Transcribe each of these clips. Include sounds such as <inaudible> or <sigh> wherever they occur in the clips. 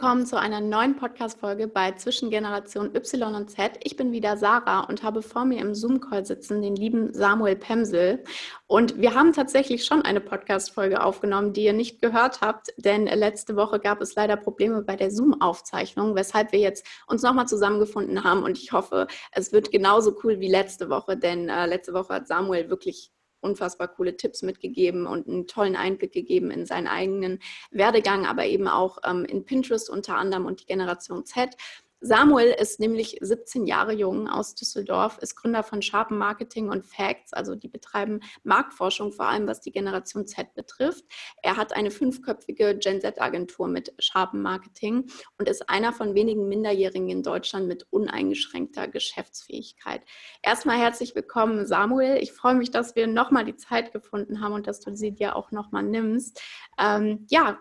Willkommen zu einer neuen Podcast-Folge bei Zwischengeneration Y und Z. Ich bin wieder Sarah und habe vor mir im Zoom-Call sitzen den lieben Samuel Pemsel. Und wir haben tatsächlich schon eine Podcast-Folge aufgenommen, die ihr nicht gehört habt, denn letzte Woche gab es leider Probleme bei der Zoom-Aufzeichnung, weshalb wir jetzt uns nochmal zusammengefunden haben. Und ich hoffe, es wird genauso cool wie letzte Woche, denn äh, letzte Woche hat Samuel wirklich unfassbar coole Tipps mitgegeben und einen tollen Einblick gegeben in seinen eigenen Werdegang, aber eben auch ähm, in Pinterest unter anderem und die Generation Z. Samuel ist nämlich 17 Jahre jung aus Düsseldorf, ist Gründer von Sharpen Marketing und Facts, also die betreiben Marktforschung, vor allem was die Generation Z betrifft. Er hat eine fünfköpfige Gen Z-Agentur mit Sharpen Marketing und ist einer von wenigen Minderjährigen in Deutschland mit uneingeschränkter Geschäftsfähigkeit. Erstmal herzlich willkommen, Samuel. Ich freue mich, dass wir nochmal die Zeit gefunden haben und dass du sie dir auch nochmal nimmst. Ähm, ja,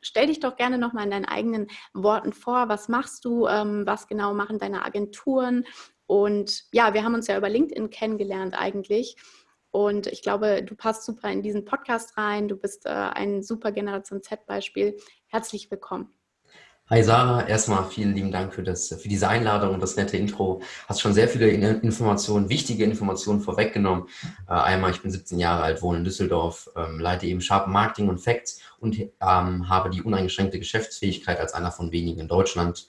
stell dich doch gerne nochmal in deinen eigenen Worten vor. Was machst du? Ähm, was genau machen deine Agenturen? Und ja, wir haben uns ja über LinkedIn kennengelernt eigentlich. Und ich glaube, du passt super in diesen Podcast rein. Du bist äh, ein super Generation Z-Beispiel. Herzlich willkommen. Hi Sarah, erstmal vielen lieben Dank für, das, für diese Einladung und das nette Intro. Hast schon sehr viele Informationen, wichtige Informationen vorweggenommen. Äh, einmal, ich bin 17 Jahre alt, wohne in Düsseldorf, ähm, leite eben Sharp Marketing und Facts und ähm, habe die uneingeschränkte Geschäftsfähigkeit als einer von wenigen in Deutschland.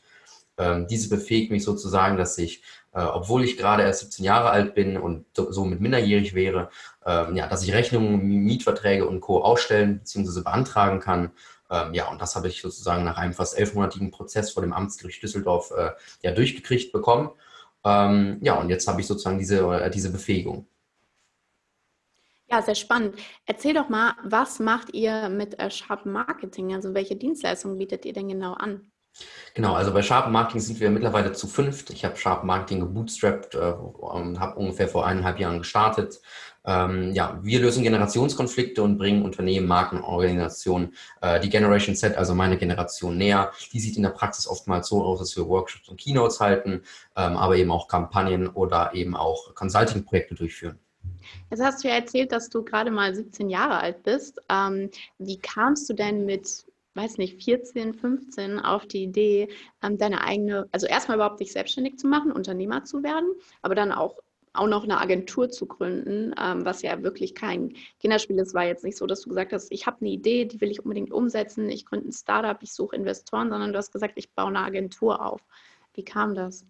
Ähm, diese befähigt mich sozusagen, dass ich, äh, obwohl ich gerade erst 17 Jahre alt bin und somit minderjährig wäre, ähm, ja, dass ich Rechnungen, Mietverträge und Co. ausstellen bzw. beantragen kann ähm, ja, und das habe ich sozusagen nach einem fast elfmonatigen Prozess vor dem Amtsgericht Düsseldorf äh, ja durchgekriegt bekommen. Ähm, ja, und jetzt habe ich sozusagen diese, äh, diese Befähigung. Ja, sehr spannend. Erzähl doch mal, was macht ihr mit äh, Sharp Marketing? Also welche Dienstleistungen bietet ihr denn genau an? Genau, also bei Sharp Marketing sind wir mittlerweile zu fünft. Ich habe Sharp Marketing gebootstrapped äh, und habe ungefähr vor eineinhalb Jahren gestartet. Ähm, ja, wir lösen Generationskonflikte und bringen Unternehmen, Marken, Organisationen äh, die Generation Z, also meine Generation, näher. Die sieht in der Praxis oftmals so aus, dass wir Workshops und Keynotes halten, ähm, aber eben auch Kampagnen oder eben auch Consulting-Projekte durchführen. Jetzt hast du ja erzählt, dass du gerade mal 17 Jahre alt bist. Ähm, wie kamst du denn mit weiß nicht, 14, 15 auf die Idee, ähm, deine eigene, also erstmal überhaupt dich selbstständig zu machen, Unternehmer zu werden, aber dann auch auch noch eine Agentur zu gründen, ähm, was ja wirklich kein Kinderspiel ist. War jetzt nicht so, dass du gesagt hast, ich habe eine Idee, die will ich unbedingt umsetzen, ich gründe ein Startup, ich suche Investoren, sondern du hast gesagt, ich baue eine Agentur auf. Wie kam das?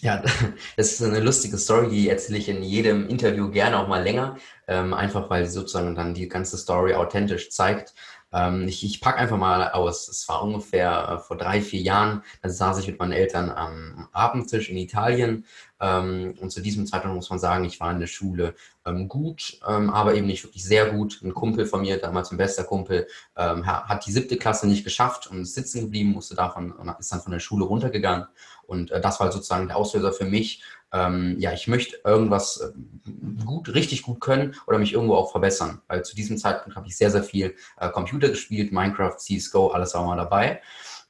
Ja, <laughs> das ist eine lustige Story, die erzähle ich in jedem Interview gerne auch mal länger, ähm, einfach weil sie sozusagen dann die ganze Story authentisch zeigt. Ähm, ich ich packe einfach mal aus. Es war ungefähr äh, vor drei, vier Jahren. Da saß ich mit meinen Eltern am Abendtisch in Italien. Ähm, und zu diesem Zeitpunkt muss man sagen, ich war in der Schule ähm, gut, ähm, aber eben nicht wirklich sehr gut. Ein Kumpel von mir, damals ein bester Kumpel, ähm, hat die siebte Klasse nicht geschafft und ist sitzen geblieben, musste davon ist dann von der Schule runtergegangen. Und äh, das war sozusagen der Auslöser für mich, ähm, ja, ich möchte irgendwas äh, gut, richtig gut können oder mich irgendwo auch verbessern. Weil zu diesem Zeitpunkt habe ich sehr, sehr viel äh, Computer gespielt, Minecraft, CSGO, alles war mal dabei.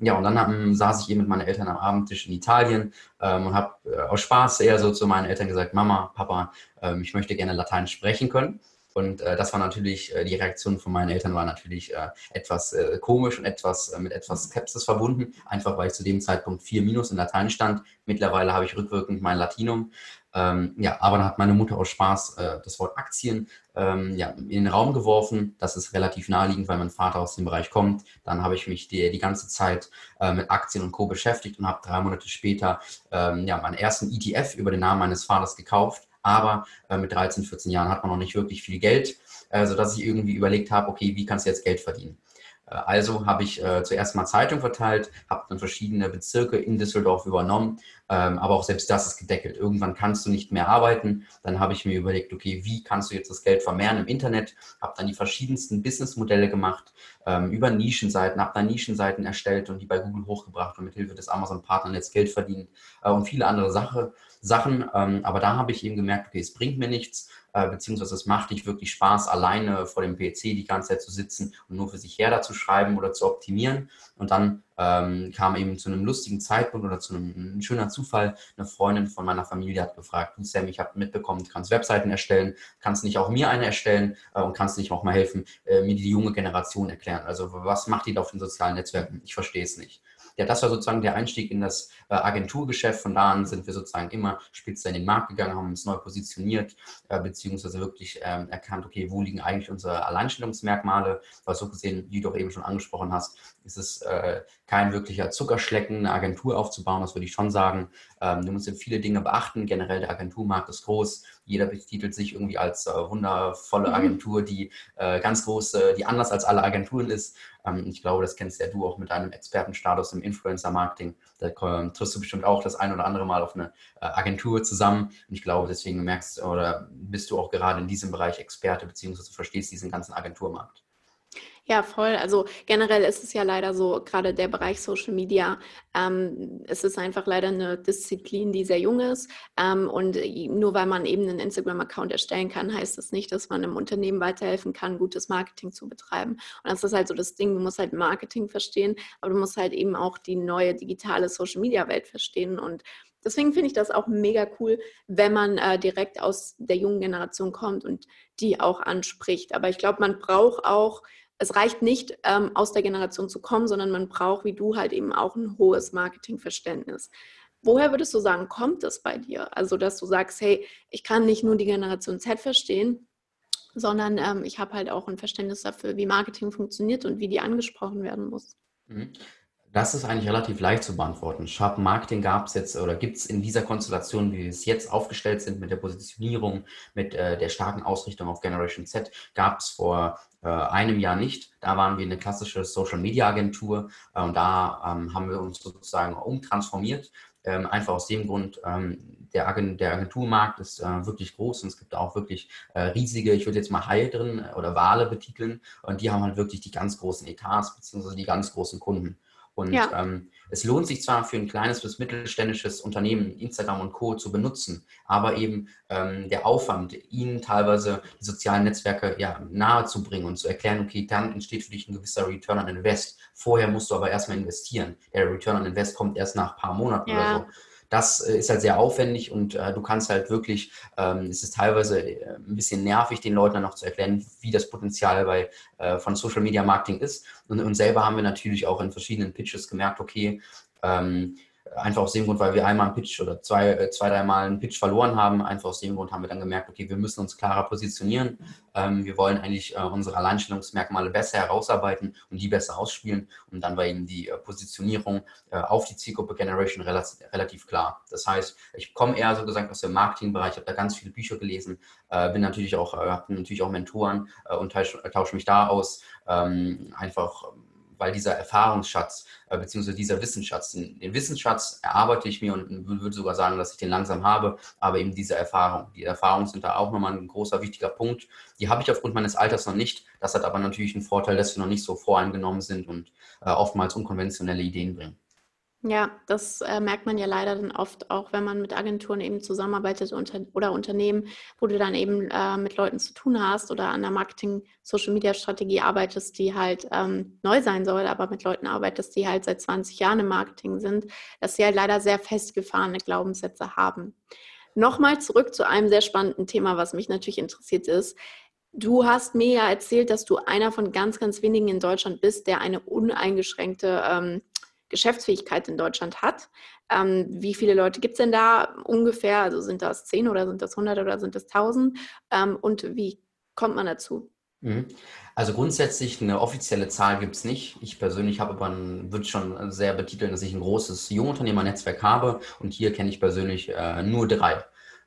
Ja, und dann haben, saß ich eben mit meinen Eltern am Abendtisch in Italien ähm, und habe äh, aus Spaß eher so zu meinen Eltern gesagt, Mama, Papa, ähm, ich möchte gerne Latein sprechen können. Und äh, das war natürlich, äh, die Reaktion von meinen Eltern war natürlich äh, etwas äh, komisch und etwas äh, mit etwas Skepsis verbunden, einfach weil ich zu dem Zeitpunkt 4 Minus in Latein stand. Mittlerweile habe ich rückwirkend mein Latinum. Ähm, ja, aber dann hat meine Mutter aus Spaß äh, das Wort Aktien ähm, ja, in den Raum geworfen. Das ist relativ naheliegend, weil mein Vater aus dem Bereich kommt. Dann habe ich mich die, die ganze Zeit mit Aktien und Co. beschäftigt und habe drei Monate später ähm, ja, meinen ersten ETF über den Namen meines Vaters gekauft aber äh, mit 13, 14 Jahren hat man noch nicht wirklich viel Geld, äh, sodass ich irgendwie überlegt habe, okay, wie kannst du jetzt Geld verdienen? Äh, also habe ich äh, zuerst mal Zeitung verteilt, habe dann verschiedene Bezirke in Düsseldorf übernommen, ähm, aber auch selbst das ist gedeckelt. Irgendwann kannst du nicht mehr arbeiten. Dann habe ich mir überlegt, okay, wie kannst du jetzt das Geld vermehren im Internet? Habe dann die verschiedensten Businessmodelle gemacht, ähm, über Nischenseiten, habe dann Nischenseiten erstellt und die bei Google hochgebracht und mit Hilfe des Amazon-Partners Geld verdient äh, und viele andere Sachen. Sachen. Ähm, aber da habe ich eben gemerkt, okay, es bringt mir nichts, äh, beziehungsweise es macht nicht wirklich Spaß, alleine vor dem PC die ganze Zeit zu sitzen und nur für sich her da zu schreiben oder zu optimieren. Und dann ähm, kam eben zu einem lustigen Zeitpunkt oder zu einem ein schöner Zufall. Eine Freundin von meiner Familie hat gefragt, du Sam, ich habe mitbekommen, du kannst Webseiten erstellen, kannst nicht auch mir eine erstellen äh, und kannst nicht auch mal helfen, äh, mir die junge Generation erklären. Also was macht die da auf den sozialen Netzwerken? Ich verstehe es nicht. Ja, das war sozusagen der Einstieg in das äh, Agenturgeschäft. Von da an sind wir sozusagen immer spitzer in den Markt gegangen, haben uns neu positioniert, äh, beziehungsweise wirklich ähm, erkannt, okay, wo liegen eigentlich unsere Alleinstellungsmerkmale? Was so gesehen, wie du auch eben schon angesprochen hast, ist es äh, kein wirklicher Zuckerschlecken, eine Agentur aufzubauen, das würde ich schon sagen. Ähm, du musst viele Dinge beachten. Generell der Agenturmarkt ist groß. Jeder betitelt sich irgendwie als äh, wundervolle mhm. Agentur, die äh, ganz groß, die anders als alle Agenturen ist. Ähm, ich glaube, das kennst ja du auch mit deinem Expertenstatus im Influencer-Marketing. Da triffst du bestimmt auch das ein oder andere Mal auf eine äh, Agentur zusammen. Und ich glaube, deswegen merkst oder bist du auch gerade in diesem Bereich Experte, beziehungsweise verstehst diesen ganzen Agenturmarkt. Ja, voll. Also generell ist es ja leider so, gerade der Bereich Social Media, ähm, es ist einfach leider eine Disziplin, die sehr jung ist. Ähm, und nur weil man eben einen Instagram-Account erstellen kann, heißt das nicht, dass man einem Unternehmen weiterhelfen kann, gutes Marketing zu betreiben. Und das ist halt so das Ding, du musst halt Marketing verstehen, aber du musst halt eben auch die neue digitale Social Media-Welt verstehen. Und Deswegen finde ich das auch mega cool, wenn man äh, direkt aus der jungen Generation kommt und die auch anspricht. Aber ich glaube, man braucht auch es reicht nicht, ähm, aus der Generation zu kommen, sondern man braucht, wie du, halt eben auch ein hohes Marketingverständnis. Woher würdest du sagen, kommt es bei dir? Also, dass du sagst, hey, ich kann nicht nur die Generation Z verstehen, sondern ähm, ich habe halt auch ein Verständnis dafür, wie Marketing funktioniert und wie die angesprochen werden muss. Mhm. Das ist eigentlich relativ leicht zu beantworten. Sharp Marketing gab es jetzt oder gibt es in dieser Konstellation, wie wir es jetzt aufgestellt sind, mit der Positionierung, mit äh, der starken Ausrichtung auf Generation Z, gab es vor äh, einem Jahr nicht. Da waren wir eine klassische Social Media Agentur äh, und da ähm, haben wir uns sozusagen umtransformiert. Ähm, einfach aus dem Grund, ähm, der, Agent, der, Agenturmarkt ist äh, wirklich groß und es gibt auch wirklich äh, riesige, ich würde jetzt mal Haie drin oder Wale betiteln und die haben halt wirklich die ganz großen Etats beziehungsweise die ganz großen Kunden. Und ja. ähm, es lohnt sich zwar für ein kleines bis mittelständisches Unternehmen Instagram und Co. zu benutzen, aber eben ähm, der Aufwand, ihnen teilweise die sozialen Netzwerke ja, nahe zu bringen und zu erklären, okay, dann entsteht für dich ein gewisser Return on Invest. Vorher musst du aber erstmal investieren. Der Return on Invest kommt erst nach ein paar Monaten ja. oder so. Das äh, ist halt sehr aufwendig und äh, du kannst halt wirklich, ähm, es ist teilweise äh, ein bisschen nervig, den Leuten dann noch zu erklären, wie das Potenzial bei, äh, von Social Media Marketing ist. Und, und selber haben wir natürlich auch in verschiedenen Pitches gemerkt, okay, ähm, Einfach aus dem Grund, weil wir einmal einen Pitch oder zwei, äh, zwei dreimal einen Pitch verloren haben. Einfach aus dem Grund haben wir dann gemerkt, okay, wir müssen uns klarer positionieren. Ähm, wir wollen eigentlich äh, unsere Alleinstellungsmerkmale besser herausarbeiten und die besser ausspielen. Und dann war eben die äh, Positionierung äh, auf die Zielgruppe Generation relativ, relativ klar. Das heißt, ich komme eher so gesagt aus dem Marketingbereich, habe da ganz viele Bücher gelesen, äh, bin natürlich auch, äh, habe natürlich auch Mentoren und tausche, tausche mich da aus. Ähm, einfach weil dieser Erfahrungsschatz äh, beziehungsweise dieser Wissensschatz, den, den, Wissensschatz erarbeite ich mir und würde sogar sagen, dass ich den langsam habe, aber eben diese Erfahrung. Die Erfahrungen sind da auch nochmal ein großer, wichtiger Punkt. Die habe ich aufgrund meines Alters noch nicht. Das hat aber natürlich einen Vorteil, dass wir noch nicht so voreingenommen sind und äh, oftmals unkonventionelle Ideen bringen. Ja, das äh, merkt man ja leider dann oft auch, wenn man mit Agenturen eben zusammenarbeitet unter, oder Unternehmen, wo du dann eben äh, mit Leuten zu tun hast oder an der Marketing-Social-Media-Strategie arbeitest, die halt ähm, neu sein soll, aber mit Leuten arbeitest, die halt seit 20 Jahren im Marketing sind, dass sie halt leider sehr festgefahrene Glaubenssätze haben. Nochmal zurück zu einem sehr spannenden Thema, was mich natürlich interessiert ist. Du hast mir ja erzählt, dass du einer von ganz, ganz wenigen in Deutschland bist, der eine uneingeschränkte ähm, Geschäftsfähigkeit in Deutschland hat. Ähm, wie viele Leute gibt es denn da ungefähr? Also sind das 10 oder sind das 100 oder sind das 1000? Ähm, und wie kommt man dazu? Mhm. Also grundsätzlich eine offizielle Zahl gibt es nicht. Ich persönlich habe aber würde schon sehr betiteln, dass ich ein großes Jungunternehmernetzwerk habe und hier kenne ich persönlich äh, nur drei,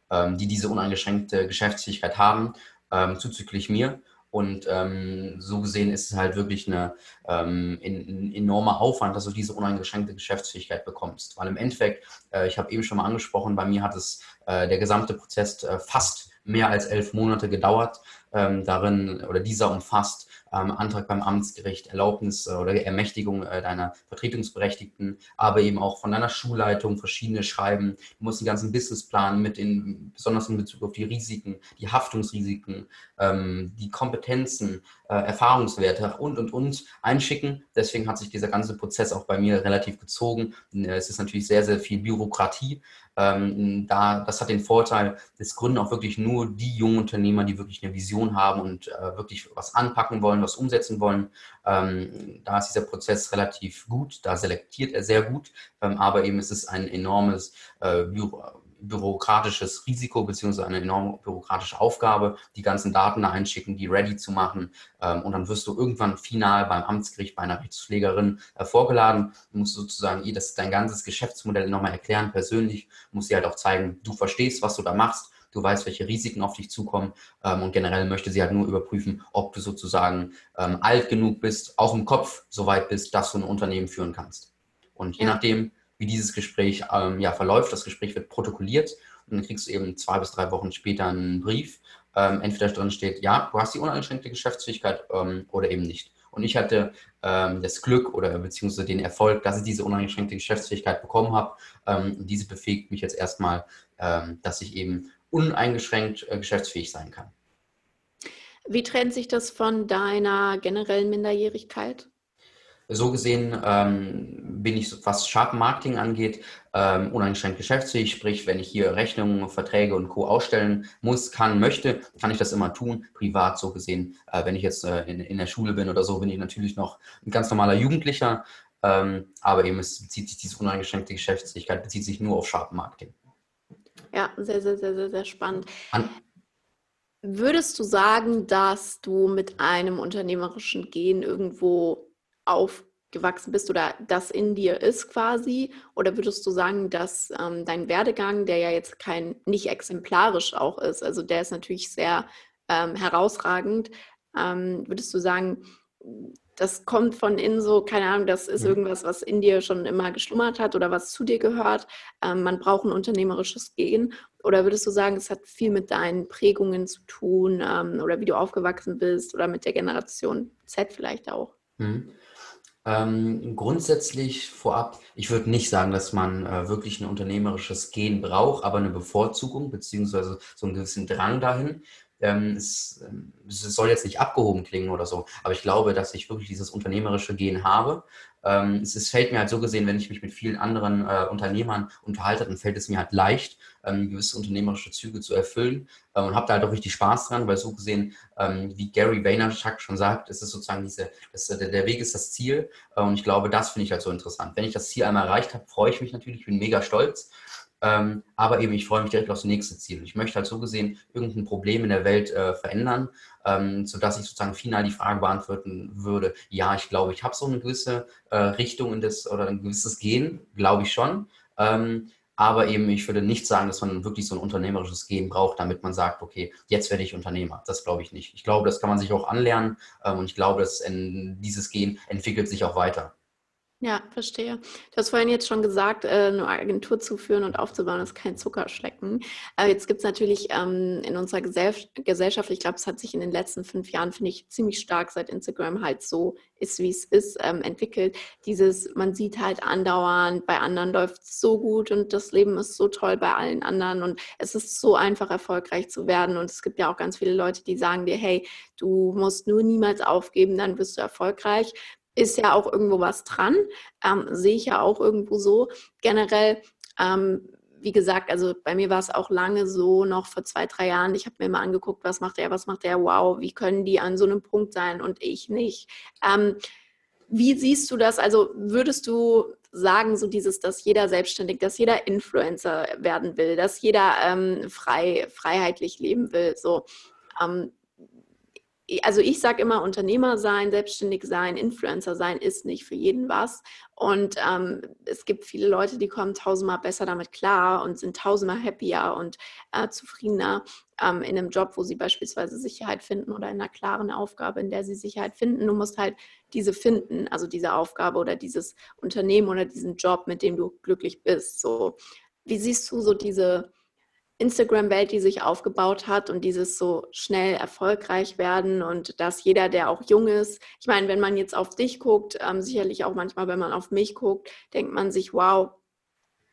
ähm, die diese uneingeschränkte Geschäftsfähigkeit haben, ähm, zuzüglich mir. Und ähm, so gesehen ist es halt wirklich eine, ähm, ein, ein, enormer Aufwand, dass du diese uneingeschränkte Geschäftsfähigkeit bekommst. Weil im Endeffekt, äh, ich habe eben schon mal angesprochen, bei mir hat es äh, der gesamte Prozess äh, fast mehr als elf Monate gedauert. ähm, darin oder dieser umfasst ähm, Antrag beim Amtsgericht, Erlaubnis äh, oder Ermächtigung äh, deiner Vertretungsberechtigten, aber eben auch von deiner Schulleitung verschiedene Schreiben. Du musst den ganzen Businessplan mit in, besonders in Bezug auf die Risiken, die Haftungsrisiken, ähm, die Kompetenzen, äh, Erfahrungswerte und, und, und einschicken. Deswegen hat sich dieser ganze Prozess auch bei mir relativ gezogen. Äh, es ist natürlich sehr, sehr viel Bürokratie. Ähm, da, das hat den Vorteil, es gründen auch wirklich nur die jungen Unternehmer, die wirklich eine Vision haben und äh, wirklich was anpacken wollen, was umsetzen wollen. Ähm, da ist dieser Prozess relativ gut, da selektiert er sehr gut, ähm, aber eben ist es ein enormes äh, Büro bürokratisches Risiko beziehungsweise eine enorme bürokratische Aufgabe, die ganzen Daten da einschicken, die ready zu machen. Ähm, und dann wirst du irgendwann final beim Amtsgericht bei einer Rechtspflegerin äh, vorgeladen. Du musst sozusagen ihr das dein ganzes Geschäftsmodell nochmal erklären, persönlich, musst sie halt auch zeigen, du verstehst, was du da machst, du weißt, welche Risiken auf dich zukommen ähm, und generell möchte sie halt nur überprüfen, ob du sozusagen ähm, alt genug bist, auch im Kopf so weit bist, dass du ein Unternehmen führen kannst. Und je ja. nachdem, wie dieses Gespräch ähm, ja, verläuft. Das Gespräch wird protokolliert und dann kriegst du eben zwei bis drei Wochen später einen Brief. Ähm, entweder drin steht, ja, du hast die uneingeschränkte Geschäftsfähigkeit ähm, oder eben nicht. Und ich hatte ähm, das Glück oder beziehungsweise den Erfolg, dass ich diese uneingeschränkte Geschäftsfähigkeit bekommen habe. Ähm, und diese befähigt mich jetzt erstmal, ähm, dass ich eben uneingeschränkt äh, geschäftsfähig sein kann. Wie trennt sich das von deiner generellen Minderjährigkeit? So gesehen ähm, bin ich, was Sharp Marketing angeht, ähm, uneingeschränkt geschäftsfähig. Sprich, wenn ich hier Rechnungen, Verträge und Co. ausstellen muss, kann, möchte, kann ich das immer tun. Privat so gesehen, äh, wenn ich jetzt äh, in, in der Schule bin oder so, bin ich natürlich noch ein ganz normaler Jugendlicher. Ähm, aber eben es bezieht sich diese uneingeschränkte Geschäftsfähigkeit bezieht sich nur auf Sharp Marketing. Ja, sehr, sehr, sehr, sehr, sehr spannend. An Würdest du sagen, dass du mit einem unternehmerischen Gen irgendwo aufgewachsen bist oder das in dir ist quasi? Oder würdest du sagen, dass ähm, dein Werdegang, der ja jetzt kein, nicht exemplarisch auch ist, also der ist natürlich sehr ähm, herausragend, ähm, würdest du sagen, das kommt von innen so, keine Ahnung, das ist mhm. irgendwas, was in dir schon immer geschlummert hat oder was zu dir gehört. Ähm, man braucht ein unternehmerisches Gehen. Oder würdest du sagen, es hat viel mit deinen Prägungen zu tun ähm, oder wie du aufgewachsen bist oder mit der Generation Z vielleicht auch? Mhm. Ähm, grundsätzlich vorab, ich würde nicht sagen, dass man äh, wirklich ein unternehmerisches Gen braucht, aber eine Bevorzugung beziehungsweise so einen gewissen Drang dahin. Ähm, es, ähm, es, soll jetzt nicht abgehoben klingen oder so, aber ich glaube, dass ich wirklich dieses unternehmerische Gen habe. Ähm, es, fällt mir halt so gesehen, wenn ich mich mit vielen anderen äh, Unternehmern unterhalte, dann fällt es mir halt leicht, gewisse unternehmerische Züge zu erfüllen und habe da halt auch richtig Spaß dran, weil so gesehen, wie Gary Vaynerchuk schon sagt, ist es sozusagen diese, das, der, der Weg ist das Ziel äh, und ich glaube, das finde ich halt so interessant. Wenn ich das Ziel einmal erreicht habe, freue ich mich natürlich, bin mega stolz ähm, aber eben, ich freue mich direkt aufs nächste Ziel. Ich möchte halt so gesehen irgendein Problem in der Welt äh, verändern, ähm, sodass ich sozusagen final die Frage beantworten würde, ja, ich glaube, ich habe so eine gewisse äh, Richtung in das oder ein gewisses Gehen, glaube ich schon. Ähm, aber eben, ich würde nicht sagen, dass man wirklich so ein unternehmerisches Gehen braucht, damit man sagt, okay, jetzt werde ich Unternehmer. Das glaube ich nicht. Ich glaube, das kann man sich auch anlernen ähm, und ich glaube, dass dieses Gehen entwickelt sich auch weiter. Ja, verstehe. Du hast vorhin jetzt schon gesagt, äh, eine Agentur zu führen und aufzubauen ist kein Zuckerschlecken. Jetzt gibt es natürlich ähm, in unserer Gesellschaft, ich glaube, es hat sich in den letzten fünf Jahren, finde ich, ziemlich stark, seit Instagram halt so ist, wie es ist, ähm, entwickelt. Dieses, man sieht halt andauernd, bei anderen läuft es so gut und das Leben ist so toll bei allen anderen und es ist so einfach, erfolgreich zu werden. Und es gibt ja auch ganz viele Leute, die sagen dir, hey, du musst nur niemals aufgeben, dann wirst du erfolgreich ist ja auch irgendwo was dran, ähm, sehe ich ja auch irgendwo so. Generell, ähm, wie gesagt, also bei mir war es auch lange so, noch vor zwei, drei Jahren, ich habe mir mal angeguckt, was macht er, was macht er, wow, wie können die an so einem Punkt sein und ich nicht. Ähm, wie siehst du das? Also würdest du sagen, so dieses, dass jeder selbstständig, dass jeder Influencer werden will, dass jeder ähm, frei, freiheitlich leben will, so ähm, also ich sage immer, Unternehmer sein, selbstständig sein, Influencer sein ist nicht für jeden was. Und ähm, es gibt viele Leute, die kommen tausendmal besser damit klar und sind tausendmal happier und äh, zufriedener ähm, in einem Job, wo sie beispielsweise Sicherheit finden oder in einer klaren Aufgabe, in der sie Sicherheit finden. Du musst halt diese finden, also diese Aufgabe oder dieses Unternehmen oder diesen Job, mit dem du glücklich bist. So, wie siehst du so diese Instagram-Welt, die sich aufgebaut hat und dieses so schnell erfolgreich werden und dass jeder, der auch jung ist, ich meine, wenn man jetzt auf dich guckt, ähm, sicherlich auch manchmal, wenn man auf mich guckt, denkt man sich, wow,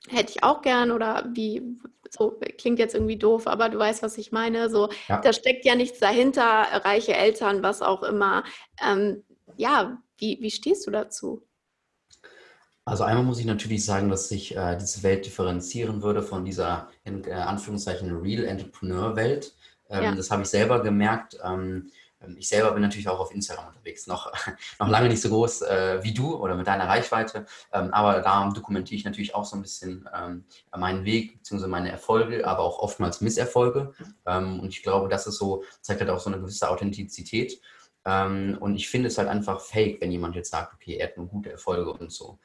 hätte ich auch gern oder wie, so klingt jetzt irgendwie doof, aber du weißt, was ich meine. So, ja. da steckt ja nichts dahinter, reiche Eltern, was auch immer. Ähm, ja, wie, wie stehst du dazu? Also einmal muss ich natürlich sagen, dass sich äh, diese Welt differenzieren würde von dieser in äh, Anführungszeichen Real Entrepreneur Welt. Ähm, ja. Das habe ich selber gemerkt. Ähm, ähm, ich selber bin natürlich auch auf Instagram unterwegs, noch, <laughs> noch lange nicht so groß äh, wie du oder mit deiner Reichweite, ähm, aber da dokumentiere ich natürlich auch so ein bisschen ähm, meinen Weg bzw. meine Erfolge, aber auch oftmals Misserfolge. Ähm, und ich glaube, das ist so, zeigt halt auch so eine gewisse Authentizität. Ähm, und ich finde es halt einfach fake, wenn jemand jetzt sagt, okay, er hat nur gute Erfolge und so.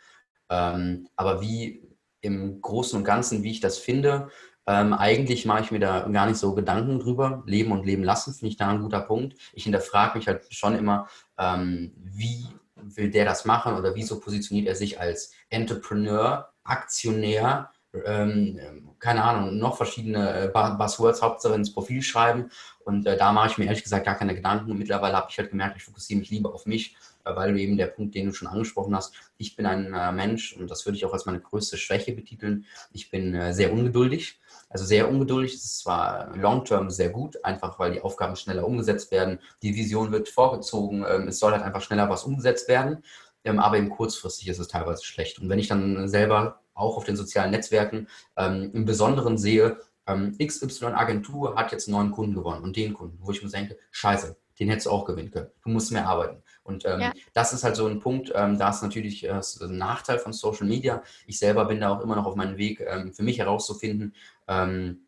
Ähm, aber wie im Großen und Ganzen, wie ich das finde, ähm, eigentlich mache ich mir da gar nicht so Gedanken drüber. Leben und leben lassen, finde ich da ein guter Punkt. Ich hinterfrage mich halt schon immer, ähm, wie will der das machen oder wieso positioniert er sich als Entrepreneur, Aktionär, ähm, keine Ahnung, noch verschiedene äh, Buzzwords, Hauptsache ins Profil schreiben. Und äh, da mache ich mir ehrlich gesagt gar keine Gedanken. Mittlerweile habe ich halt gemerkt, ich fokussiere mich lieber auf mich, weil eben der Punkt, den du schon angesprochen hast, ich bin ein äh, Mensch und das würde ich auch als meine größte Schwäche betiteln. Ich bin äh, sehr ungeduldig also sehr ungeduldig. Es ist zwar long-term sehr gut, einfach weil die Aufgaben schneller umgesetzt werden. Die Vision wird vorgezogen. Ähm, es soll halt einfach schneller was umgesetzt werden. Ähm, aber eben kurzfristig ist es teilweise schlecht. Und wenn ich dann selber auch auf den sozialen Netzwerken ähm, im Besonderen sehe, XY-Agentur hat jetzt einen neuen Kunden gewonnen und den Kunden, wo ich mir denke, scheiße, den hättest du auch gewinnen können. Du musst mehr arbeiten. Und ähm, ja. das ist halt so ein Punkt, ähm, da ist natürlich äh, ein Nachteil von Social Media. Ich selber bin da auch immer noch auf meinem Weg, ähm, für mich herauszufinden, ähm,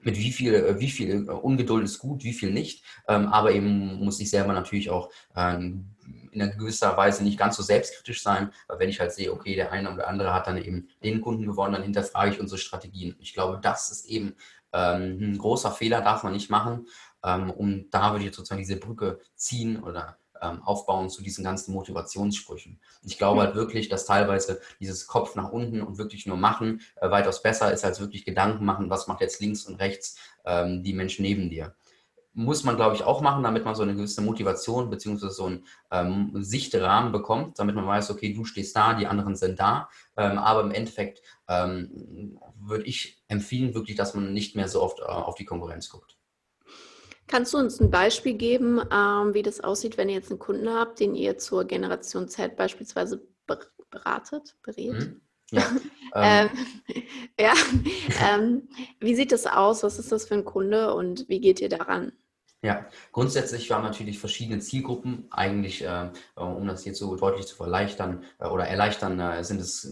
mit wie viel, äh, wie viel Ungeduld ist gut, wie viel nicht. Ähm, aber eben muss ich selber natürlich auch ähm, in einer gewisser Weise nicht ganz so selbstkritisch sein, weil wenn ich halt sehe, okay, der eine oder andere hat dann eben den Kunden gewonnen, dann hinterfrage ich unsere Strategien. Ich glaube, das ist eben ein großer Fehler, darf man nicht machen. und da würde ich jetzt sozusagen diese Brücke ziehen oder ähm, aufbauen zu diesen ganzen Motivationssprüchen. Ich glaube halt wirklich, dass teilweise dieses Kopf nach unten und wirklich nur machen äh, weitaus besser ist, als wirklich Gedanken machen, was macht jetzt links und rechts ähm, die Menschen neben dir. Muss man, glaube ich, auch machen, damit man so eine gewisse Motivation bzw. so einen ähm, Sichtrahmen bekommt, damit man weiß, okay, du stehst da, die anderen sind da. Ähm, aber im Endeffekt ähm, würde ich empfehlen, wirklich, dass man nicht mehr so oft äh, auf die Konkurrenz guckt. Kannst du uns ein Beispiel geben, ähm, wie das aussieht, wenn ihr jetzt einen Kunden habt, den ihr zur Generation Z beispielsweise beratet, berät? Mhm. Ja. <laughs> ähm, <laughs> ja. Ähm, wie sieht das aus? Was ist das für ein Kunde und wie geht ihr daran? Ja, grundsätzlich waren natürlich verschiedene Zielgruppen. Eigentlich, äh, um das jetzt so deutlich zu erleichtern äh, oder erleichtern, äh, sind es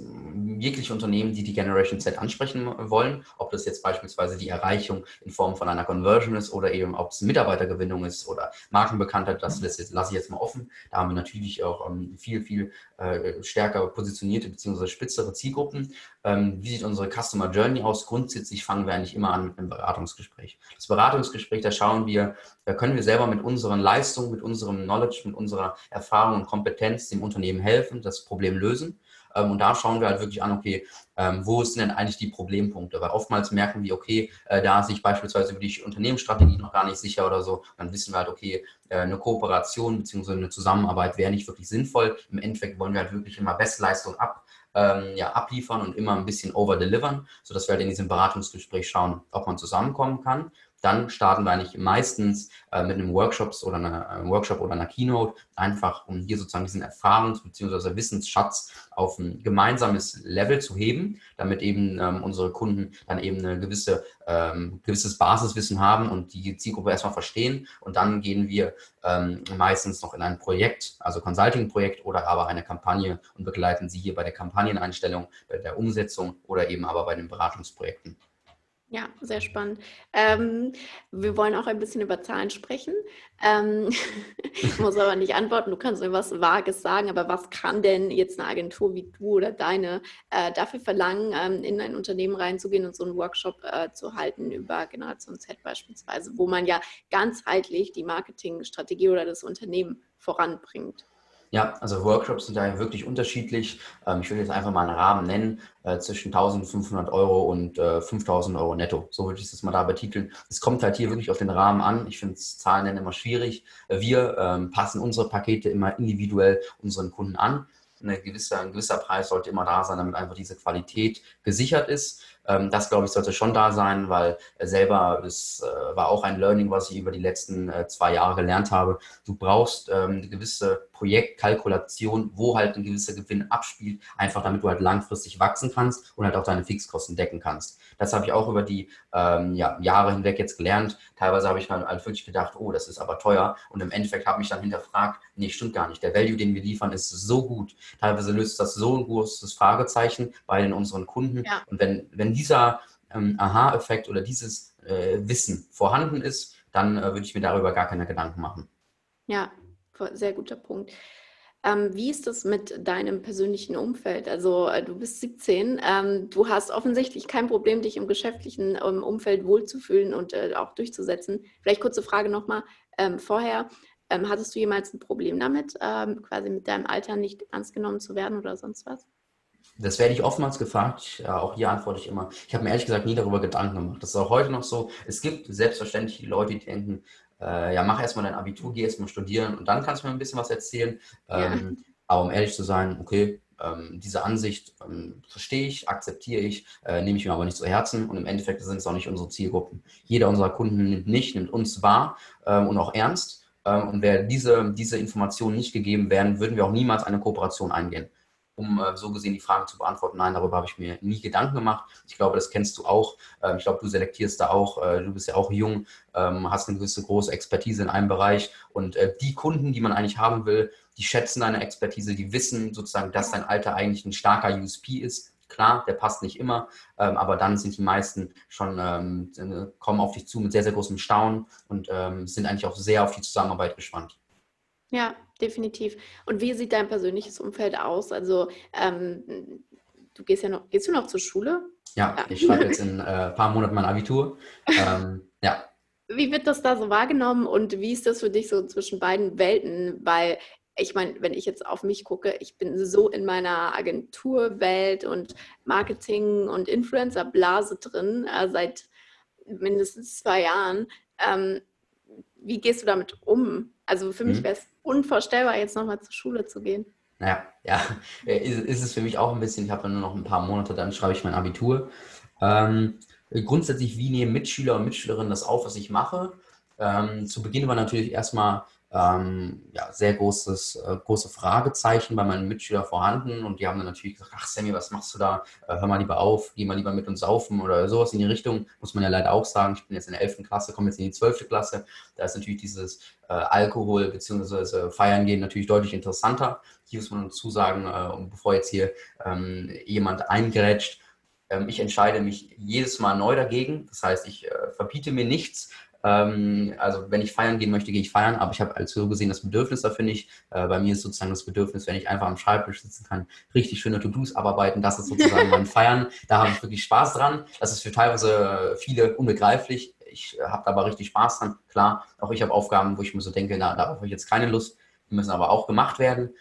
jegliche Unternehmen, die die Generation Z ansprechen wollen. Ob das jetzt beispielsweise die Erreichung in Form von einer Conversion ist oder eben ob es Mitarbeitergewinnung ist oder Markenbekanntheit, das lasse ich jetzt mal offen. Da haben wir natürlich auch ähm, viel, viel äh, stärker positionierte bzw. spitzere Zielgruppen. Ähm, wie sieht unsere Customer Journey aus? Grundsätzlich fangen wir eigentlich immer an mit einem Beratungsgespräch. Das Beratungsgespräch, da schauen wir, da können wir selber mit unseren Leistungen, mit unserem Knowledge, mit unserer Erfahrung und Kompetenz dem Unternehmen helfen, das Problem lösen. Ähm, und da schauen wir halt wirklich an, okay, ähm, wo sind denn eigentlich die Problempunkte? Weil oftmals merken wir, okay, äh, da ist sich beispielsweise über die Unternehmensstrategie noch gar nicht sicher oder so. Dann wissen wir halt, okay, äh, eine Kooperation bzw. eine Zusammenarbeit wäre nicht wirklich sinnvoll. Im Endeffekt wollen wir halt wirklich immer Bestleistung ab, ähm, ja, abliefern und immer ein bisschen overdelivern, sodass wir halt in diesem Beratungsgespräch schauen, ob man zusammenkommen kann dann starten wir eigentlich meistens äh, mit einem Workshops oder einer, einem äh, Workshop oder einer Keynote, einfach um hier sozusagen diesen Erfahrungs- bzw. Wissensschatz auf ein gemeinsames Level zu heben, damit eben ähm, unsere Kunden dann eben ein gewisse, ähm, gewisses Basiswissen haben und die Zielgruppe erstmal verstehen. Und dann gehen wir ähm, meistens noch in ein Projekt, also Consulting-Projekt oder aber eine Kampagne und begleiten sie hier bei der Kampagneneinstellung, bei der Umsetzung oder eben aber bei den Beratungsprojekten. Ja, sehr spannend. Ähm, wir wollen auch ein bisschen über Zahlen sprechen. Ähm, ich <laughs> muss aber nicht antworten, du kannst mir was Vages sagen, aber was kann denn jetzt eine Agentur wie du oder deine äh, dafür verlangen, ähm, in ein Unternehmen reinzugehen und so einen Workshop äh, zu halten über Generation Z beispielsweise, wo man ja ganzheitlich die Marketingstrategie oder das Unternehmen voranbringt? Ja, also Workshops sind da wirklich unterschiedlich. Ähm, ich will jetzt einfach mal einen Rahmen nennen, äh, zwischen 1500 Euro und 5000 Euro netto. So würde ich das mal da betiteln. Es kommt halt hier wirklich auf den Rahmen an. Ich finde Zahlen nennen immer schwierig. Wir ähm, passen unsere Pakete immer individuell unseren Kunden an. Eine gewisse, ein gewisser Preis sollte immer da sein, damit einfach diese Qualität gesichert ist. Ähm, das, glaube ich, sollte schon da sein, weil äh, selber, das äh, war auch ein Learning, was ich über die letzten äh, zwei Jahre gelernt habe. Du brauchst ähm, eine gewisse Projektkalkulation, wo halt ein gewisser Gewinn abspielt, einfach damit du halt langfristig wachsen kannst und halt auch deine Fixkosten decken kannst. Das habe ich auch über die ähm, ja, Jahre hinweg jetzt gelernt. Teilweise habe ich dann halt wirklich gedacht, oh, das ist aber teuer. Und im Endeffekt habe ich dann hinterfragt, nee, stimmt gar nicht. Der Value, den wir liefern, ist so gut. Teilweise löst das so ein großes Fragezeichen bei den unseren Kunden. Ja. Und wenn, wenn dieser ähm, Aha-Effekt oder dieses äh, Wissen vorhanden ist, dann äh, würde ich mir darüber gar keine Gedanken machen. Ja, sehr guter Punkt. Ähm, wie ist das mit deinem persönlichen Umfeld? Also äh, du bist 17, ähm, du hast offensichtlich kein Problem, dich im geschäftlichen ähm, Umfeld wohlzufühlen und äh, auch durchzusetzen. Vielleicht kurze Frage nochmal ähm, vorher. Ähm, hattest du jemals ein Problem damit, ähm, quasi mit deinem Alter nicht ernst genommen zu werden oder sonst was? Das werde ich oftmals gefragt. Ja, auch hier antworte ich immer. Ich habe mir ehrlich gesagt nie darüber Gedanken gemacht. Das ist auch heute noch so. Es gibt selbstverständlich die Leute, die denken, äh, ja, mach erstmal dein Abitur, geh erstmal studieren und dann kannst du mir ein bisschen was erzählen. Ja. Ähm, aber um ehrlich zu sein, okay, ähm, diese Ansicht ähm, verstehe ich, akzeptiere ich, äh, nehme ich mir aber nicht zu Herzen und im Endeffekt sind es auch nicht unsere Zielgruppen. Jeder unserer Kunden nimmt nicht, nimmt uns wahr ähm, und auch ernst. Ähm, und wäre diese, diese Informationen nicht gegeben wären, würden wir auch niemals eine Kooperation eingehen um äh, so gesehen die Frage zu beantworten. Nein, darüber habe ich mir nie Gedanken gemacht. Ich glaube, das kennst du auch. Ähm, ich glaube, du selektierst da auch. Äh, du bist ja auch jung, ähm, hast eine gewisse große Expertise in einem Bereich. Und äh, die Kunden, die man eigentlich haben will, die schätzen deine Expertise, die wissen sozusagen, dass dein Alter eigentlich ein starker USP ist. Klar, der passt nicht immer, ähm, aber dann sind die meisten schon, ähm, kommen auf dich zu mit sehr, sehr großem Staunen und ähm, sind eigentlich auch sehr auf die Zusammenarbeit gespannt. Ja, definitiv. Und wie sieht dein persönliches Umfeld aus? Also ähm, du gehst ja noch, gehst du noch zur Schule? Ja, ja. ich schreibe jetzt <laughs> in ein äh, paar Monaten mein Abitur. ähm, ja. Wie wird das da so wahrgenommen und wie ist das für dich so zwischen beiden Welten? Weil ich meine, wenn ich jetzt auf mich gucke, ich bin so in meiner Agenturwelt und Marketing und Influencer-Blase drin, äh, seit mindestens zwei Jahren. Ähm, wie gehst du damit um? Also für mich mhm. wäre es unvorstellbar, jetzt nochmal zur Schule zu gehen. Ja, ja, äh, ist, ist, es für mich auch ein bisschen. Ich habe nur noch ein paar Monate, dann schreibe ich mein Abitur. Ähm, grundsätzlich, wie nehmen Mitschüler und Mitschülerinnen das auf, was ich mache? Ähm, zu Beginn war natürlich erstmal ähm, ja, sehr großes, äh, große Fragezeichen bei meinen Mitschülern vorhanden und die haben dann natürlich gesagt, ach Sammy, was machst du da? Äh, hör mal lieber auf, geh mal lieber mit uns saufen oder sowas in die Richtung, muss man ja leider auch sagen. Ich bin jetzt in der 11. Klasse, komme jetzt in die 12. Klasse. Da ist natürlich dieses äh, Alkohol bzw. Feiern gehen natürlich deutlich interessanter. Hier muss man dazu sagen, äh, bevor jetzt hier ähm, jemand eingrätscht, ähm, ich entscheide mich jedes Mal neu dagegen. Das heißt, ich äh, verbiete mir nichts, also wenn ich feiern gehen möchte, gehe ich feiern, aber ich habe als so gesehen das Bedürfnis dafür nicht. Äh, bei mir ist sozusagen das Bedürfnis, wenn ich einfach am Schreibtisch sitzen kann, richtig schöne To-Dos abarbeiten, das ist sozusagen mein <laughs> Feiern. Da habe ich wirklich Spaß dran. Das ist für teilweise viele unbegreiflich. Ich habe aber richtig Spaß dran. Klar, auch ich habe Aufgaben, wo ich mir so denke, na, darauf habe ich jetzt keine Lust. Die müssen aber auch gemacht werden.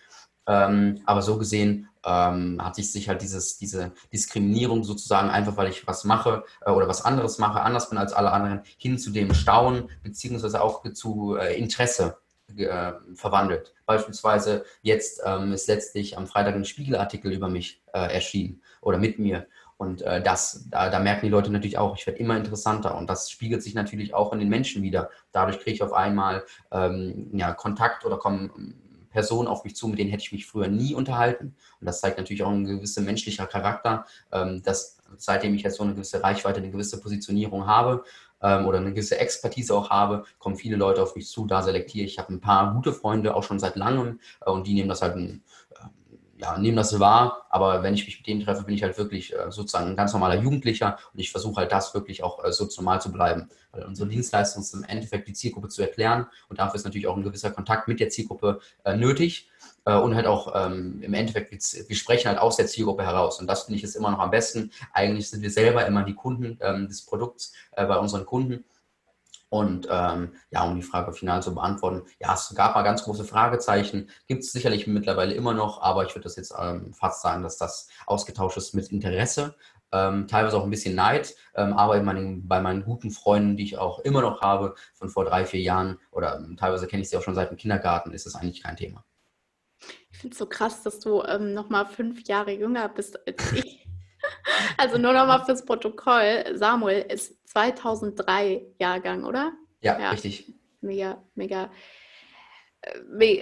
Ähm, aber so gesehen ähm, hat sich, sich halt dieses, diese Diskriminierung sozusagen einfach, weil ich was mache äh, oder was anderes mache, anders bin als alle anderen, hin zu dem Staunen beziehungsweise auch zu äh, Interesse äh, verwandelt. Beispielsweise jetzt ähm, ist letztlich am Freitag ein Spiegelartikel über mich äh, erschienen oder mit mir. Und äh, das, da, da, merken die Leute natürlich auch, ich werde immer interessanter und das spiegelt sich natürlich auch in den Menschen wieder. Dadurch kriege ich auf einmal ähm, ja, Kontakt oder kommen Personen auf mich zu, mit denen hätte ich mich früher nie unterhalten. Und das zeigt natürlich auch ein gewisser menschlicher Charakter, ähm, dass seitdem ich jetzt so eine gewisse Reichweite, eine gewisse Positionierung habe ähm, oder eine gewisse Expertise auch habe, kommen viele Leute auf mich zu, da selektiere ich. Ich habe ein paar gute Freunde, auch schon seit langem, äh, und die nehmen das halt ein, ja, nehmen das wahr, aber wenn ich mich mit denen treffe, bin ich halt wirklich äh, sozusagen ein ganz normaler Jugendlicher und ich versuche halt das wirklich auch äh, so normal zu bleiben. Weil unsere Dienstleistung ist im Endeffekt die Zielgruppe zu erklären und dafür ist natürlich auch ein gewisser Kontakt mit der Zielgruppe äh, nötig äh, und halt auch ähm, im Endeffekt, wir sprechen halt aus der Zielgruppe heraus und das finde ich ist immer noch am besten. Eigentlich sind wir selber immer die Kunden ähm, des Produkts äh, bei unseren Kunden Und ähm, ja, um die Frage final zu beantworten, ja, es gab mal ganz große Fragezeichen, gibt es sicherlich mittlerweile immer noch, aber ich würde das jetzt ähm, fast sagen, dass das ausgetauscht ist mit Interesse, ähm, teilweise auch ein bisschen Neid, ähm, aber meinen, bei meinen guten Freunden, die ich auch immer noch habe, von vor drei, vier Jahren oder ähm, teilweise kenne ich sie auch schon seit dem Kindergarten, ist das eigentlich kein Thema. Ich finde es so krass, dass du ähm, noch mal fünf Jahre jünger bist als ich. <laughs> Also nur noch mal fürs Protokoll. Samuel ist 2003 Jahrgang, oder? Ja, ja. richtig. Mega, mega,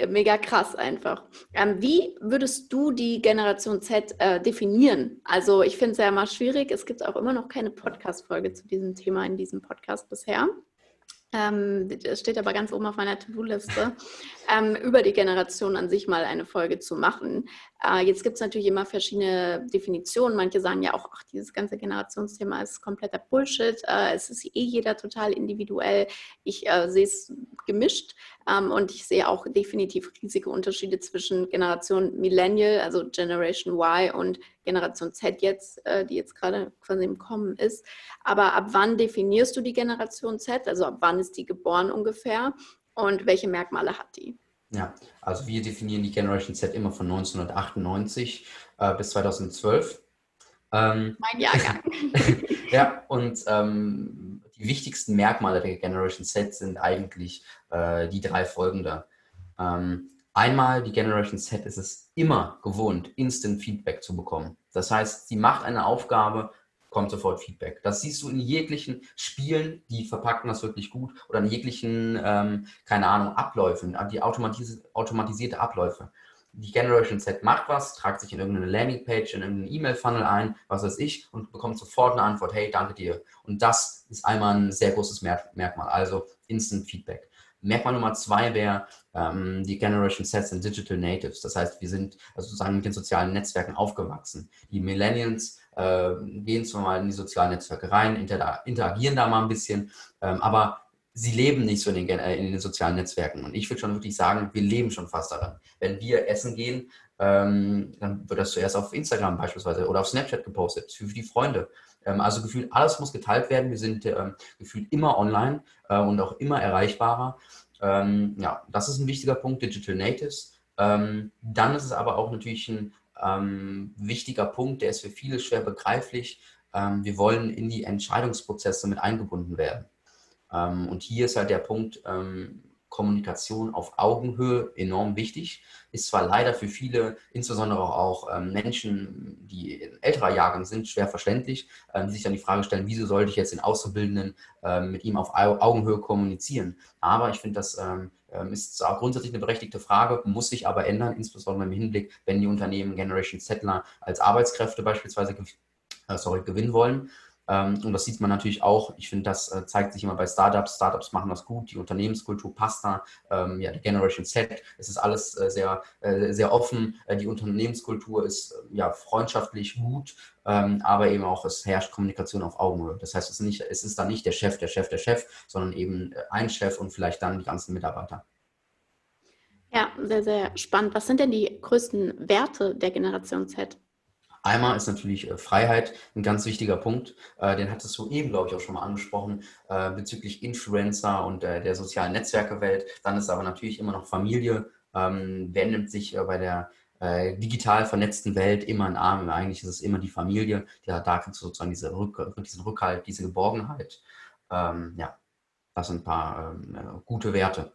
mega krass einfach. Ähm, wie würdest du die Generation Z äh, definieren? Also ich finde es ja immer schwierig. Es gibt auch immer noch keine Podcast-Folge zu diesem Thema in diesem Podcast bisher. Ähm, das steht aber ganz oben auf meiner To-Do-Liste, ähm, über die Generation an sich mal eine Folge zu machen. Äh, jetzt gibt es natürlich immer verschiedene Definitionen. Manche sagen ja auch, ach, dieses ganze Generationsthema ist kompletter Bullshit. Äh, es ist eh jeder total individuell. Ich äh, sehe es gemischt ähm, und ich sehe auch definitiv riesige Unterschiede zwischen Generation Millennial, also Generation Y und Generation Z jetzt, äh, die jetzt gerade quasi im Kommen ist. Aber ab wann definierst du die Generation Z? Also ab wann ist die geboren ungefähr? Und welche Merkmale hat die? Ja, also wir definieren die Generation Z immer von 1998 äh, bis 2012. Ähm, mein Jahrgang. <laughs> ja, und ähm, die wichtigsten Merkmale der Generation Z sind eigentlich äh, die drei folgende. Ähm, einmal, die Generation Z ist es immer gewohnt, Instant Feedback zu bekommen. Das heißt, sie macht eine Aufgabe, kommt sofort Feedback. Das siehst du in jeglichen Spielen, die verpacken das wirklich gut, oder in jeglichen, ähm, keine Ahnung, Abläufen, die automatis automatisierte Abläufe. Die Generation Z macht was, tragt sich in irgendeine Landingpage, in irgendeinen E-Mail-Funnel ein, was weiß ich, und bekommt sofort eine Antwort, hey, danke dir. Und das ist einmal ein sehr großes Merkmal, also Instant Feedback. Merkmal Nummer zwei wäre, ähm, die Generation Z sind Digital Natives. Das heißt, wir sind also sozusagen mit den sozialen Netzwerken aufgewachsen. Die Millennials äh, gehen zwar mal in die sozialen Netzwerke rein, inter interagieren da mal ein bisschen, ähm, aber sie leben nicht so in den, äh, in den, sozialen Netzwerken. Und ich würde schon wirklich sagen, wir leben schon fast daran. Wenn wir essen gehen, ähm, dann wird das zuerst auf Instagram beispielsweise oder auf Snapchat gepostet, für die Freunde. Ähm, also gefühlt alles muss geteilt werden. Wir sind ähm, gefühlt immer online äh, und auch immer erreichbarer. Ähm, ja, das ist ein wichtiger Punkt, Digital Natives. Ähm, dann ist es aber auch natürlich ein ähm, wichtiger Punkt, der ist für viele schwer begreiflich. Ähm, wir wollen in die Entscheidungsprozesse mit eingebunden werden. Ähm, und hier ist halt der Punkt, ähm, Kommunikation auf Augenhöhe enorm wichtig. Ist zwar leider für viele, insbesondere auch ähm, Menschen, die in älterer Jahrgang sind, schwer verständlich, ähm, die sich dann die Frage stellen, wieso sollte ich jetzt den Auszubildenden ähm, mit ihm auf Augenhöhe kommunizieren? Aber ich finde, das ähm, ist auch grundsätzlich eine berechtigte Frage, muss sich aber ändern, insbesondere im Hinblick, wenn die Unternehmen Generation Settler als Arbeitskräfte beispielsweise äh, sorry, gewinnen wollen. Ähm, und das sieht man natürlich auch. Ich finde, das äh, zeigt sich immer bei Startups. Startups machen das gut. Die Unternehmenskultur passt da. Ähm, ja, die Generation Z, es ist alles äh, sehr, sehr offen. Die Unternehmenskultur ist ja freundschaftlich gut, aber eben auch es herrscht Kommunikation auf Augenhöhe. Das heißt, es ist, nicht, es ist dann nicht der Chef, der Chef, der Chef, sondern eben ein Chef und vielleicht dann die ganzen Mitarbeiter. Ja, sehr, sehr spannend. Was sind denn die größten Werte der Generation Z? Einmal ist natürlich äh, Freiheit ein ganz wichtiger Punkt. Äh, den hattest du eben, glaube ich, auch schon mal angesprochen, äh, bezüglich Influencer und der sozialen Netzwerkewelt. Dann ist aber natürlich immer noch Familie. Ähm, wer nimmt sich bei der digital vernetzten Welt immer in Arm? Eigentlich ist es immer die Familie. Ja, da kriegst du sozusagen diese Rück, diesen Rückhalt, diese Geborgenheit. Ähm, ja, das sind ein paar ähm, gute Werte.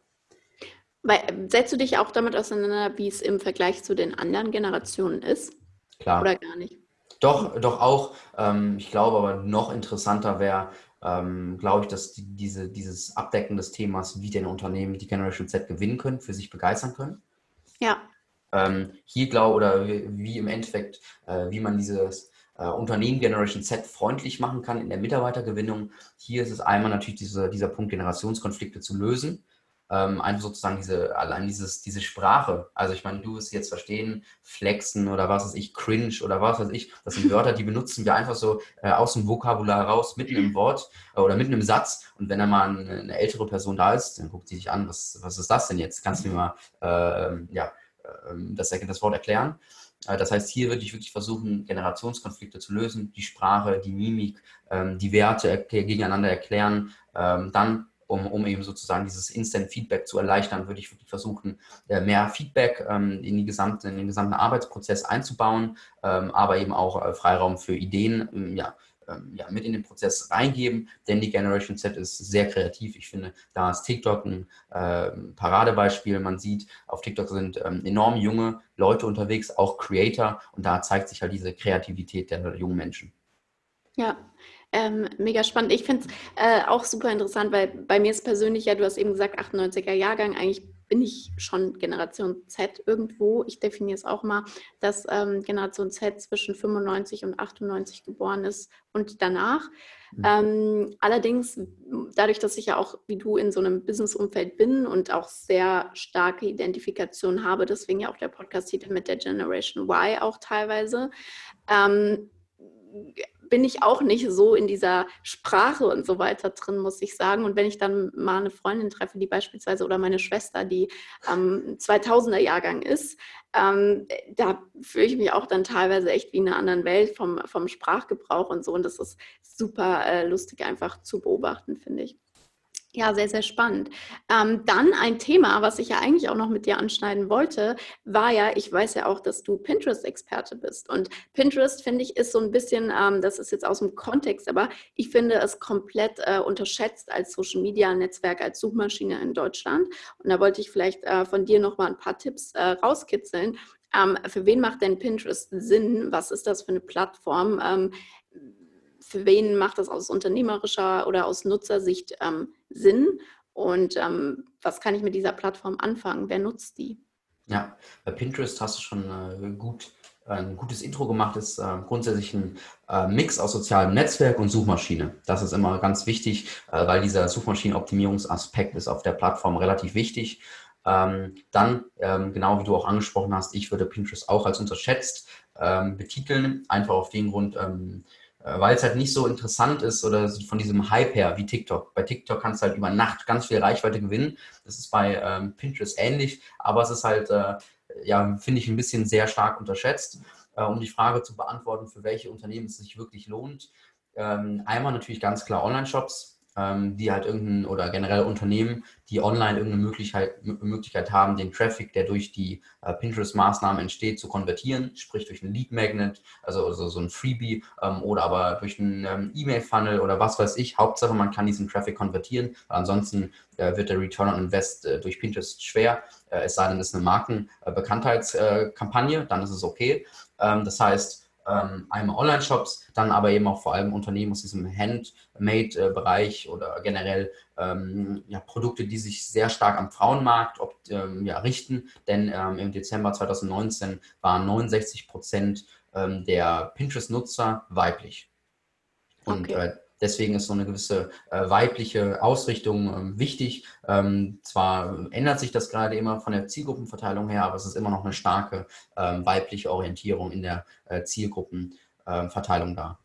Weil, setzt du dich auch damit auseinander, wie es im Vergleich zu den anderen Generationen ist? Klar. Oder gar nicht? Doch, doch auch. Ähm, ich glaube aber noch interessanter wäre, ähm, glaube ich, dass die, diese, dieses Abdecken des Themas, wie denn Unternehmen die Generation Z gewinnen können, für sich begeistern können. Ja. Ähm, hier glaube oder wie, wie, im Endeffekt, äh, wie man dieses äh, Unternehmen Generation Z freundlich machen kann in der Mitarbeitergewinnung. Hier ist es einmal natürlich diese, dieser Punkt, Generationskonflikte zu lösen ähm, einfach sozusagen diese, allein dieses, diese Sprache. Also ich meine, du wirst jetzt verstehen, flexen oder was weiß ich, cringe oder was weiß ich. Das sind Wörter, die benutzen wir einfach so äh, aus dem Vokabular raus, mitten im Wort äh, oder mitten im Satz. Und wenn da mal eine, eine, ältere Person da ist, dann guckt sie sich an, was, was ist das denn jetzt? Kannst du mir mal äh, ja, ähm, das, das Wort erklären? Äh, das heißt, hier würde ich wirklich versuchen, Generationskonflikte zu lösen, die Sprache, die Mimik, ähm, die Werte gegeneinander erklären, ähm, dann um, um eben sozusagen dieses Instant Feedback zu erleichtern, würde ich wirklich versuchen, äh, mehr Feedback ähm, in, die gesamte, in den gesamten Arbeitsprozess einzubauen, ähm, aber eben auch äh, Freiraum für Ideen, ähm, ja, ja, mit in den Prozess reingeben, denn die Generation Z ist sehr kreativ. Ich finde, da ist TikTok ein Paradebeispiel. Man sieht, auf TikTok sind enorm junge Leute unterwegs, auch Creator, und da zeigt sich halt diese Kreativität der jungen Menschen. Ja, ähm, mega spannend. Ich finde es äh, auch super interessant, weil bei mir ist persönlich ja, du hast eben gesagt, 98er Jahrgang, eigentlich bin ich schon Generation Z irgendwo. Ich definiere es auch mal, dass ähm, Generation Z zwischen 95 und 98 geboren ist und danach. Mhm. Ähm, allerdings, dadurch, dass ich ja auch wie du in so einem Business-Umfeld bin und auch sehr starke Identifikation habe, deswegen ja auch der Podcast-Titel mit der Generation Y auch teilweise, ähm, bin ich auch nicht so in dieser Sprache und so weiter drin, muss ich sagen. Und wenn ich dann mal eine Freundin treffe, die beispielsweise oder meine Schwester, die ähm, 2000er Jahrgang ist, ähm, da fühle ich mich auch dann teilweise echt wie in einer anderen Welt vom, vom Sprachgebrauch und so. Und das ist super äh, lustig einfach zu beobachten, finde ich. Ja, sehr, sehr spannend. Ähm, dann ein Thema, was ich ja eigentlich auch noch mit dir anschneiden wollte, war ja, ich weiß ja auch, dass du Pinterest-Experte bist. Und Pinterest, finde ich, ist so ein bisschen, ähm, das ist jetzt aus dem Kontext, aber ich finde es komplett äh, unterschätzt als Social-Media-Netzwerk, als Suchmaschine in Deutschland. Und da wollte ich vielleicht äh, von dir noch mal ein paar Tipps äh, rauskitzeln. Ähm, für wen macht denn Pinterest Sinn? Was ist das für eine Plattform? Für wen macht das aus unternehmerischer oder aus Nutzersicht ähm, Sinn? Und ähm, was kann ich mit dieser Plattform anfangen? Wer nutzt die? Ja, bei Pinterest hast du schon äh, gut, ein gutes Intro gemacht. Ist äh, grundsätzlich ein äh, Mix aus sozialem Netzwerk und Suchmaschine. Das ist immer ganz wichtig, äh, weil dieser Suchmaschinenoptimierungsaspekt ist auf der Plattform relativ wichtig. Ähm, dann, ähm, genau wie du auch angesprochen hast, ich würde Pinterest auch als unterschätzt ähm, betiteln, einfach auf den Grund, ähm, äh, weil es halt nicht so interessant ist oder von diesem Hype her wie TikTok. Bei TikTok kannst du halt über Nacht ganz viel Reichweite gewinnen. Das ist bei ähm, Pinterest ähnlich, aber es ist halt, äh, ja, finde ich ein bisschen sehr stark unterschätzt. Äh, um die Frage zu beantworten, für welche Unternehmen es sich wirklich lohnt. Ähm, einmal natürlich ganz klar Online-Shops ähm, die halt irgendein oder generell Unternehmen, die online irgendeine Möglichkeit, Möglichkeit haben, den Traffic, der durch die äh, Pinterest-Maßnahmen entsteht, zu konvertieren, sprich durch einen Lead-Magnet, also, also, so ein Freebie ähm, oder aber durch einen ähm, E-Mail-Funnel oder was weiß ich. Hauptsache, man kann diesen Traffic konvertieren. Ansonsten äh, wird der Return on Invest äh, durch Pinterest schwer, äh, es sei denn, es ist eine Markenbekanntheitskampagne, dann ist es okay. Ähm, das heißt, ähm, einmal Online-Shops, dann aber eben auch vor allem Unternehmen aus diesem Handmade-Bereich oder generell ähm, ja, Produkte, die sich sehr stark am Frauenmarkt ob, ähm, ja, richten. Denn ähm, im Dezember 2019 waren 69 Prozent ähm, der Pinterest-Nutzer weiblich. Und okay. äh, Deswegen ist so eine gewisse äh, weibliche Ausrichtung ähm, wichtig. Ähm, zwar ändert sich das gerade immer von der Zielgruppenverteilung her, aber es ist immer noch eine starke ähm, weibliche Orientierung in der äh, Zielgruppenverteilung da.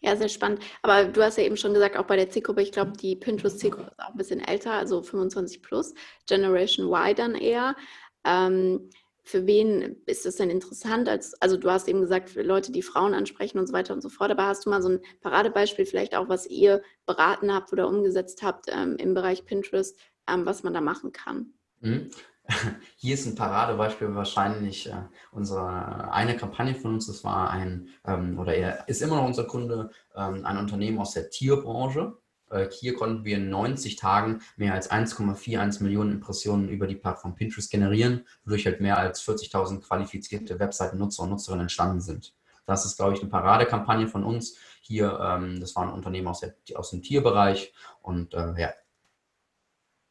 Ja, sehr spannend. Aber du hast ja eben schon gesagt, auch bei der Zielgruppe, ich glaube, die Pinterest-Zielgruppe ist auch ein bisschen älter, also 25 plus, Generation Y dann eher. Ähm, für wen ist das denn interessant? Als, also du hast eben gesagt, für Leute, die Frauen ansprechen und so weiter und so fort. Aber hast du mal so ein Paradebeispiel vielleicht auch, was ihr beraten habt oder umgesetzt habt ähm, im Bereich Pinterest, ähm, was man da machen kann? Mhm. <laughs> Hier ist ein Paradebeispiel wahrscheinlich äh, unsere eine Kampagne von uns. Das war ein ähm, oder er ist immer noch unser Kunde, ähm, ein Unternehmen aus der Tierbranche. Äh, hier konnten wir in 90 Tagen mehr als 1,41 Millionen Impressionen über die Plattform Pinterest generieren, wodurch halt mehr als 40.000 qualifizierte Webseitennutzer und Nutzerinnen entstanden sind. Das ist, glaube ich, eine Paradekampagne von uns. Hier, ähm, das war ein Unternehmen aus, der, aus dem Tierbereich und äh, ja,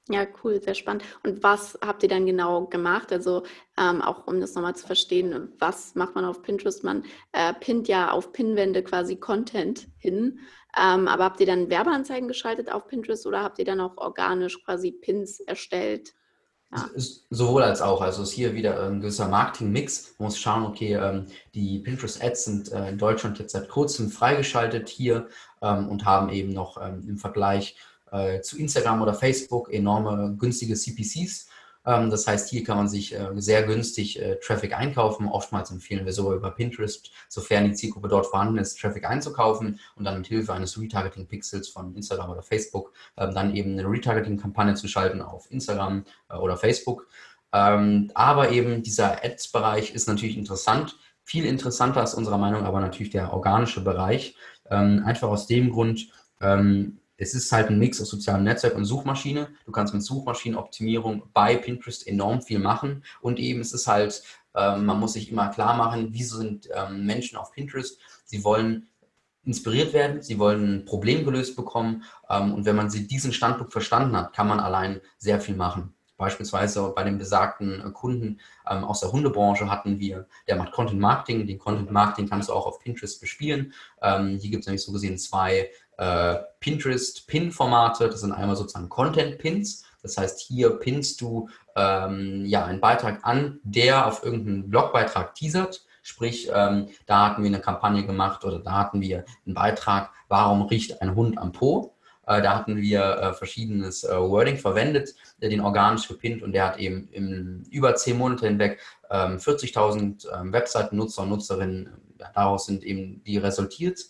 ja, cool, sehr spannend. Und was habt ihr dann genau gemacht? Also ähm, auch um das nochmal zu verstehen, was macht man auf Pinterest? Man äh, pinnt ja auf Pinwände quasi Content hin. Ähm, aber habt ihr dann Werbeanzeigen geschaltet auf Pinterest oder habt ihr dann auch organisch quasi Pins erstellt? Ja. Sowohl als auch. Also ist hier wieder ein gewisser Marketing-Mix. Man muss schauen, okay, ähm, die Pinterest-Ads sind äh, in Deutschland jetzt seit kurzem freigeschaltet hier ähm, und haben eben noch ähm, im Vergleich äh, zu Instagram oder Facebook enorme günstige CPCs. Ähm, das heißt, hier kann man sich äh, sehr günstig äh, Traffic einkaufen. Oftmals empfehlen wir sogar über Pinterest, sofern die Zielgruppe dort vorhanden ist, Traffic einzukaufen und dann mit Hilfe eines Retargeting-Pixels von Instagram oder Facebook ähm, dann eben eine Retargeting-Kampagne zu schalten auf Instagram äh, oder Facebook. Ähm, aber eben dieser Ads-Bereich ist natürlich interessant. Viel interessanter ist unserer Meinung aber natürlich der organische Bereich. einfach aus dem Grund, es ist halt ein Mix aus sozialem Netzwerk und Suchmaschine. Du kannst mit Suchmaschinenoptimierung bei Pinterest enorm viel machen. Und eben es ist halt, ähm, man muss sich immer klar machen, wieso sind ähm, Menschen auf Pinterest? Sie wollen inspiriert werden, sie wollen ein Problem gelöst bekommen. Ähm, und wenn man sie diesen Standpunkt verstanden hat, kann man allein sehr viel machen. Beispielsweise bei dem besagten äh, Kunden ähm, aus der Hundebranche hatten wir, der macht Content Marketing. Den Content Marketing kannst du auch auf Pinterest bespielen. Ähm, hier gibt es nämlich so gesehen zwei äh, Pinterest-Pin-Formate. Das sind einmal sozusagen Content-Pins. Das heißt, hier pinnst du ähm, ja einen Beitrag an, der auf irgendeinen Blogbeitrag teasert. Sprich, ähm, da hatten wir eine Kampagne gemacht oder da hatten wir einen Beitrag, warum riecht ein Hund am Po? Äh, da hatten wir äh, verschiedenes äh, Wording verwendet, äh, den organisch gepinnt und der hat eben im, über zehn Monate hinweg 40.000 ähm, ähm, Webseiten-Nutzer und Nutzerinnen, daraus sind eben die resultiert.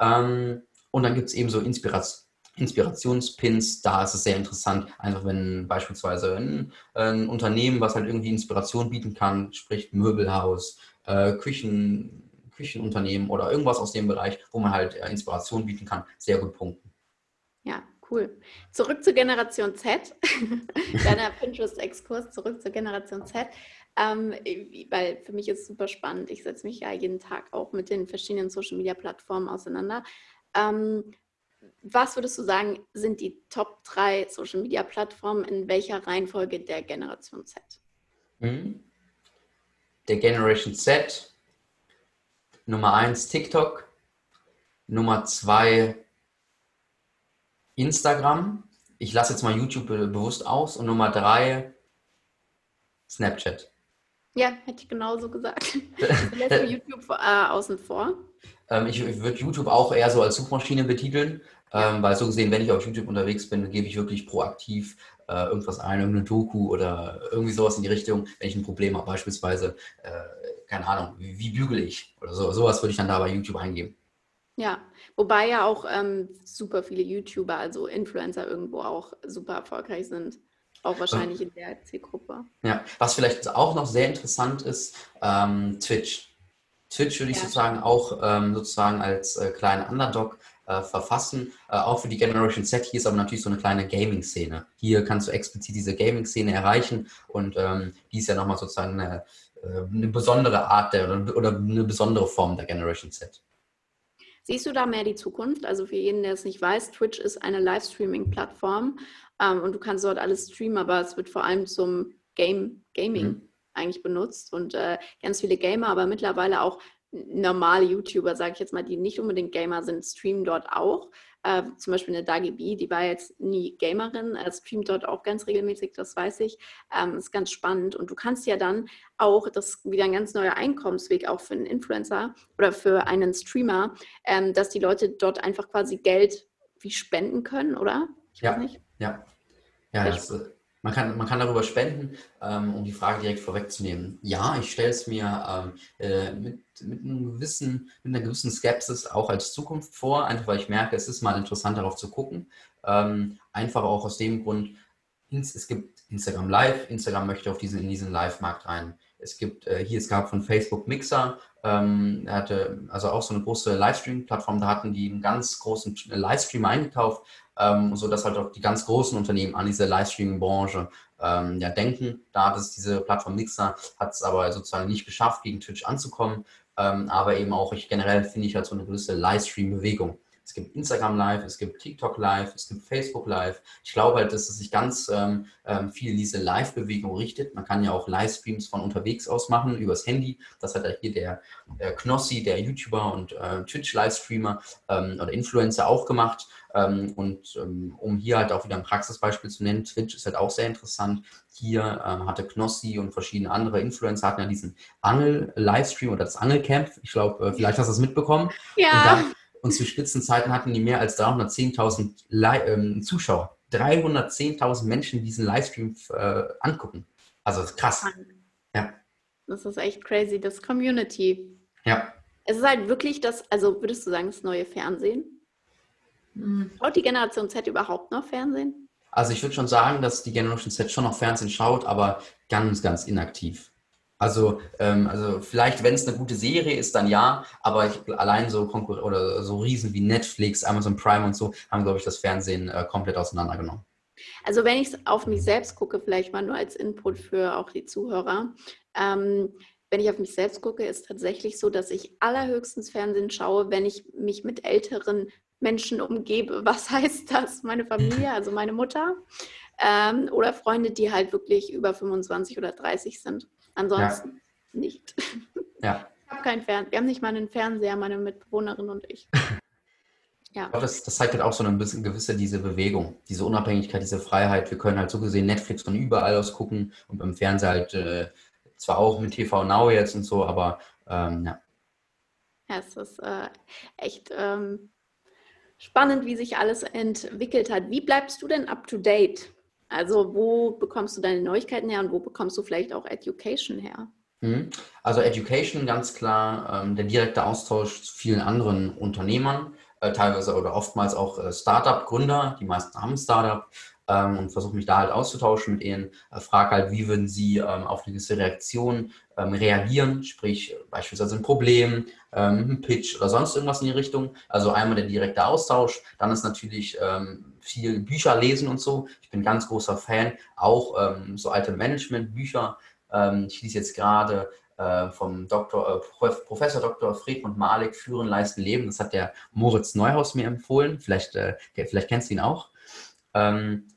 Ähm, und dann gibt es eben so Inspiration. Inspirationspins, da ist es sehr interessant, einfach wenn beispielsweise ein, ein, Unternehmen, was halt irgendwie Inspiration bieten kann, sprich Möbelhaus, äh, Küchen, Küchenunternehmen oder irgendwas aus dem Bereich, wo man halt äh, Inspiration bieten kann, sehr gut punkten. Ja, cool. Zurück zur Generation Z. <laughs> Deiner Pinterest-Exkurs, zurück zur Generation Z. Ähm, weil für mich ist es super spannend. Ich setze mich ja jeden Tag auch mit den verschiedenen Social-Media-Plattformen auseinander. Ähm, was würdest du sagen, sind die Top 3 Social Media Plattformen in welcher Reihenfolge der Generation Z? Mhm. Der Generation Z, Nummer 1 TikTok, Nummer 2 Instagram. Ich lasse jetzt mal YouTube bewusst aus und Nummer 3 Snapchat. Ja, hätte ich genauso gesagt. <laughs> Du lässt YouTube äh, außen vor. Ähm, ich, ich würde YouTube auch eher so als Suchmaschine betiteln, ähm, weil so gesehen, wenn ich auf YouTube unterwegs bin, gebe ich wirklich proaktiv äh, irgendwas ein, irgendeine Doku oder irgendwie sowas in die Richtung, wenn ich ein Problem habe, beispielsweise, äh, keine Ahnung, wie, wie bügele ich oder so, sowas würde ich dann da bei YouTube eingeben. Ja, wobei ja auch ähm, super viele YouTuber, also Influencer irgendwo auch super erfolgreich sind. Auch wahrscheinlich in der Zielgruppe. Ja, was vielleicht auch noch sehr interessant ist, ähm, Twitch. Twitch würde ich ja. sozusagen auch ähm, sozusagen als äh, kleinen Underdog äh, verfassen. Äh, auch für die Generation Z hier ist aber natürlich so eine kleine Gaming-Szene. Hier kannst du explizit diese Gaming-Szene erreichen und ähm, die ist ja nochmal sozusagen eine, äh, eine besondere Art der, oder, oder eine besondere Form der Generation Z. Siehst du da mehr die Zukunft? Also für jeden, der es nicht weiß, Twitch ist eine Livestreaming-Plattform ähm, und du kannst dort alles streamen, aber es wird vor allem zum Game, Gaming mhm eigentlich benutzt und äh, ganz viele Gamer, aber mittlerweile auch normale YouTuber, sage ich jetzt mal, die nicht unbedingt Gamer sind, streamen dort auch. Äh, zum Beispiel eine Dagi B, die war jetzt nie Gamerin, äh, streamt dort auch ganz regelmäßig, das weiß ich. Ähm, ist ganz spannend. Und du kannst ja dann auch, das ist wieder ein ganz neuer Einkommensweg auch für einen Influencer oder für einen Streamer, ähm, dass die Leute dort einfach quasi Geld wie spenden können, oder? Ich ja, ja. Ja, das, man kann, man kann darüber spenden, ähm, um die Frage direkt vorwegzunehmen. Ja, ich stelle es mir ähm, äh, mit, mit, einem gewissen, mit einer gewissen Skepsis auch als Zukunft vor, einfach weil ich merke, es ist mal interessant darauf zu gucken. Ähm, einfach auch aus dem Grund, es gibt Instagram Live, Instagram möchte auf diesen, in diesen Live-Markt rein. Es gibt äh, hier, es gab von Facebook Mixer, ähm, er hatte also auch so eine große Livestream-Plattform, da hatten die einen ganz großen Livestream eingekauft, ähm, sodass halt auch die ganz großen Unternehmen an diese Livestreaming-Branche ähm, ja, denken. Da hat es diese Plattform Mixer, hat es aber sozusagen nicht geschafft, gegen Twitch anzukommen. Ähm, aber eben auch, ich generell finde ich halt so eine gewisse Livestream-Bewegung. Es gibt Instagram Live, es gibt TikTok Live, es gibt Facebook Live. Ich glaube halt, dass es sich ganz ähm, ähm, viel in diese Live-Bewegung richtet. Man kann ja auch Livestreams von unterwegs aus machen, übers Handy. Das hat ja hier der äh, Knossi, der YouTuber und äh, Twitch-Livestreamer ähm, oder Influencer auch gemacht. Ähm, und ähm, um hier halt auch wieder ein Praxisbeispiel zu nennen, Twitch ist halt auch sehr interessant. Hier ähm, hatte Knossi und verschiedene andere Influencer hatten ja diesen Angel-Livestream oder das Angelcamp. Ich glaube, äh, vielleicht hast du es mitbekommen. Ja. Und, zu Spitzenzeiten hatten die mehr als 310.000 ähm, Zuschauer. 310.000 Menschen diesen Livestream äh, angucken. Also das ist krass. Ja. Das ist echt crazy, das Community. Ja. Es ist halt wirklich das, also würdest du sagen, das neue Fernsehen? Hm. Schaut die Generation Z überhaupt noch Fernsehen? Also ich würde schon sagen, dass die Generation Z schon noch Fernsehen schaut, aber ganz, ganz inaktiv. Also, ähm, also vielleicht, wenn es eine gute Serie ist, dann ja, aber ich, allein so Konkur oder so Riesen wie Netflix, Amazon Prime und so haben, glaube ich, das Fernsehen äh, komplett auseinandergenommen. Also wenn ich es auf mich selbst gucke, vielleicht mal nur als Input für auch die Zuhörer, ähm, wenn ich auf mich selbst gucke, ist tatsächlich so, dass ich allerhöchstens Fernsehen schaue, wenn ich mich mit älteren Menschen umgebe. <laughs> Was heißt das? Meine Familie, also meine Mutter ähm, oder Freunde, die halt wirklich über 25 oder 30 sind. Ansonsten ja. nicht. Ja. Ich habe keinen Fernseher. Wir haben nicht mal einen Fernseher, meine Mitbewohnerin und ich. Ja. Das, das, zeigt halt auch so ein bisschen gewisse diese Bewegung, diese Unabhängigkeit, diese Freiheit. Wir können halt so gesehen Netflix von überall aus gucken und beim Fernseher halt äh, zwar auch mit TV Now jetzt und so, aber ähm, ja. Ja, es ist äh, echt ähm, spannend, wie sich alles entwickelt hat. Wie bleibst du denn up to date? Also wo bekommst du deine Neuigkeiten her und wo bekommst du vielleicht auch Education her? Mhm. Also Education ganz klar, ähm, der direkte Austausch zu vielen anderen Unternehmern, äh, teilweise oder oftmals auch äh, Startup-Gründer, die meisten haben Startup ähm, und versuche mich da halt auszutauschen mit ihnen, äh, frage halt, wie würden sie ähm, auf eine gewisse Reaktion reagieren, sprich beispielsweise ein Problem, ein Pitch oder sonst irgendwas in die Richtung. Also einmal der direkte Austausch, dann ist natürlich viel Bücher lesen und so. Ich bin ganz großer Fan, auch ähm, so alte Management-Bücher. Ähm, ich lese jetzt gerade äh, vom Dr., äh, Professor Dr. Friedmund Malik Führen, Leisten, Leben. Das hat der Moritz Neuhaus mir empfohlen. Vielleicht, äh, vielleicht kennst du ihn auch. Ähm,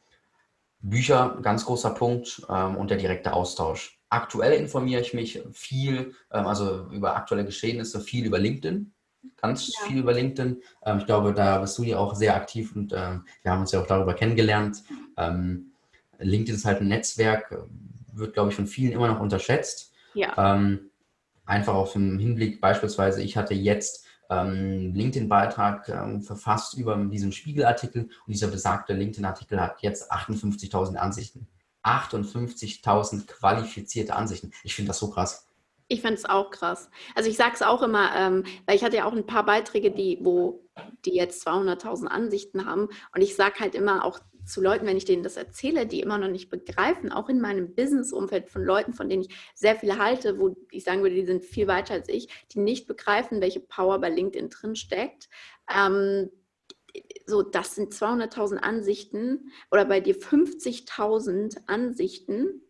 Bücher, ganz großer Punkt ähm, und der direkte Austausch. Aktuell informiere ich mich viel, ähm, also über aktuelle Geschehnisse, viel über LinkedIn ganz ja. viel über LinkedIn. Ähm, ich glaube, da bist du ja auch sehr aktiv und ähm, wir haben uns ja auch darüber kennengelernt. Ähm, LinkedIn ist halt ein Netzwerk, wird, glaube ich, von vielen immer noch unterschätzt. Ja. Ähm, einfach auf dem Hinblick, beispielsweise, ich hatte jetzt ähm, LinkedIn-Beitrag ähm, verfasst über diesen Spiegelartikel und dieser besagte LinkedIn-Artikel hat jetzt 58.000 Ansichten. 58.000 qualifizierte Ansichten. Ich finde das so krass. Ich finde es auch krass. Also ich sage es auch immer, ähm, weil ich hatte ja auch ein paar Beiträge, die, wo die jetzt 200.000 Ansichten haben. Und ich sage halt immer auch zu Leuten, wenn ich denen das erzähle, die immer noch nicht begreifen, auch in meinem Business-Umfeld von Leuten, von denen ich sehr viele halte, wo ich sagen würde, die sind viel weiter als ich, die nicht begreifen, welche Power bei LinkedIn drin steckt. Ähm, so, das sind 200.000 Ansichten oder bei dir 50.000 Ansichten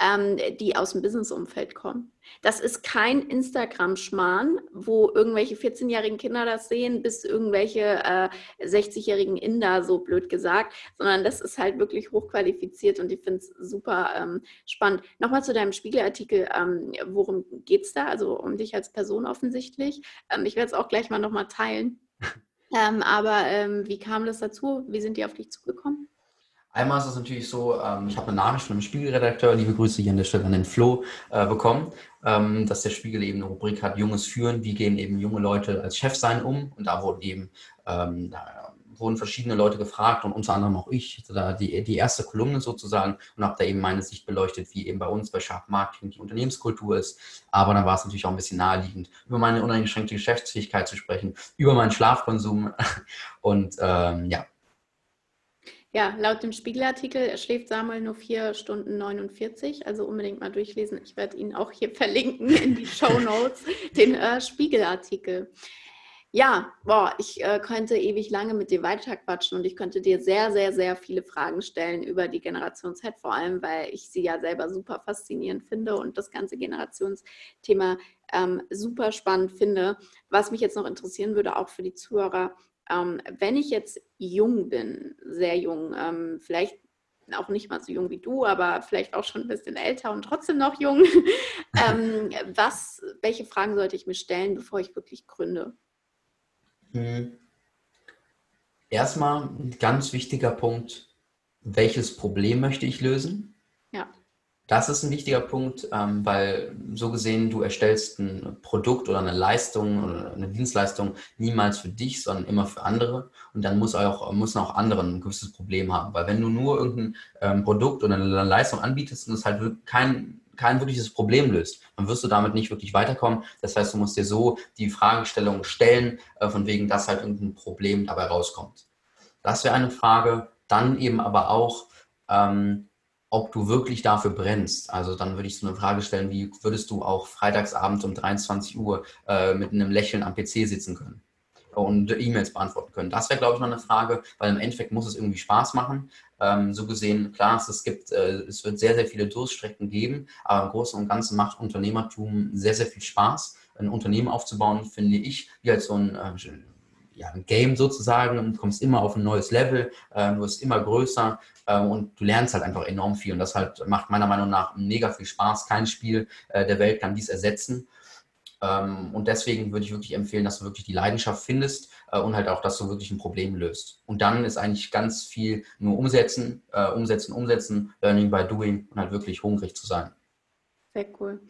ähm, die aus dem Businessumfeld kommen. Das ist kein Instagram-Schmarrn, wo irgendwelche 14-jährigen Kinder das sehen, bis irgendwelche äh, 60-jährigen Inder, so blöd gesagt, sondern das ist halt wirklich hochqualifiziert und ich finde es super ähm, spannend. Nochmal zu deinem Spiegelartikel, ähm, worum geht es da? Also um dich als Person offensichtlich. Ähm, ich werde es auch gleich mal nochmal teilen. <laughs> Ähm, aber ähm, wie kam das dazu? Wie sind die auf dich zugekommen? Einmal ist es natürlich so, ähm, ich habe eine Nachricht von einem Spiegelredakteur, liebe Grüße hier an der Stelle an den Flo, äh, bekommen, ähm, dass der Spiegel eben eine Rubrik hat, Junges führen, wie gehen eben junge Leute als Chef sein um? Und da wurden eben ähm, da wurden verschiedene Leute gefragt und unter anderem auch ich, da die, die erste Kolumne sozusagen und habe da eben meine Sicht beleuchtet, wie eben bei uns bei Sharp Marketing die Unternehmenskultur ist. Aber dann war es natürlich auch ein bisschen naheliegend, über meine uneingeschränkte Geschäftsfähigkeit zu sprechen, über meinen Schlafkonsum <laughs> und ähm, ja, ja, laut dem Spiegelartikel schläft Samuel nur 4 Stunden 49, also unbedingt mal durchlesen. Ich werde ihn auch hier <laughs> verlinken in die Show Notes, den äh, Spiegelartikel. Ja, boah, ich äh, könnte ewig lange mit dir weiterquatschen und ich könnte dir sehr, sehr, sehr viele Fragen stellen über die Generation Z, vor allem, weil ich sie ja selber super faszinierend finde und das ganze Generationsthema ähm, super spannend finde. Was mich jetzt noch interessieren würde, auch für die Zuhörer, ähm, wenn ich jetzt jung bin, sehr jung, ähm, vielleicht auch nicht mal so jung wie du, aber vielleicht auch schon ein bisschen älter und trotzdem noch jung, <laughs> ähm, was, welche Fragen sollte ich mir stellen, bevor ich wirklich gründe? Hm. Erstmal ein ganz wichtiger Punkt, welches Problem möchte ich lösen? Ja. Das ist ein wichtiger Punkt, ähm, weil so gesehen, du erstellst ein Produkt oder eine Leistung oder eine Dienstleistung niemals für dich, sondern immer für andere. Und dann muss auch, müssen auch andere ein gewisses Problem haben. Weil wenn du nur irgendein ähm, Produkt oder eine Leistung anbietest und es halt kein, kein wirkliches Problem löst, dann wirst du damit nicht wirklich weiterkommen. Das heißt, du musst dir so die Fragestellung stellen, äh, von wegen, dass halt irgendein Problem dabei rauskommt. Das wäre eine Frage. Dann eben aber auch, ähm, ob du wirklich dafür brennst. Also dann würde ich so eine Frage stellen, wie würdest du auch freitagsabends um 23 Uhr äh, mit einem Lächeln am PC sitzen können und E-Mails beantworten können? Das wäre, glaube ich, noch eine Frage, weil im Endeffekt muss es irgendwie Spaß machen. Ähm, so gesehen, klar, es, gibt, äh, es wird sehr, sehr viele Durststrecken geben, aber im Großen und Ganzen macht Unternehmertum sehr, sehr viel Spaß. Ein Unternehmen aufzubauen, finde ich, wie halt so ein äh, ja, ein Game sozusagen und kommst immer auf ein neues Level, äh, du wirst immer größer und du lernst halt einfach enorm viel und das halt macht meiner Meinung nach mega viel Spaß. Kein Spiel äh, der Welt kann dies ersetzen. Ähm, und deswegen würde ich wirklich empfehlen, dass du wirklich die Leidenschaft findest äh, und halt auch, dass du wirklich ein Problem löst. Und dann ist eigentlich ganz viel nur umsetzen, äh, umsetzen, umsetzen, Learning by Doing und halt wirklich hungrig zu sein. Sehr cool.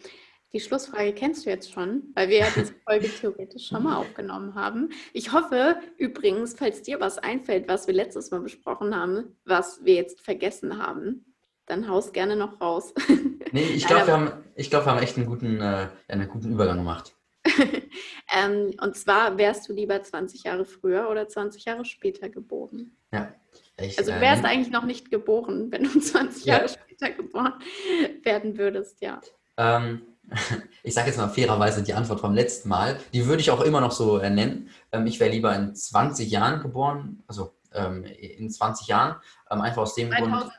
Die Schlussfrage kennst du jetzt schon, weil wir ja diese <laughs> Folge theoretisch schon mal aufgenommen haben. Ich hoffe übrigens, falls dir was einfällt, was wir letztes Mal besprochen haben, was wir jetzt vergessen haben, dann haust gerne noch raus. <laughs> Nee, ich glaube, wir, haben, glaub, wir haben echt einen guten, äh, einen guten Übergang gemacht. <laughs> ähm, und zwar wärst du lieber 20 Jahre früher oder 20 Jahre später geboren? Ja. Ich, also du wärst äh, eigentlich noch nicht geboren, wenn du 20 ja. Jahre später geboren werden würdest, ja. Ähm, ich sage jetzt mal fairerweise die Antwort vom letzten Mal, die würde ich auch immer noch so äh, nennen. Ähm, ich wäre lieber in 20 Jahren geboren, also ähm, in 20 Jahren, einfach aus dem 2000, Grund.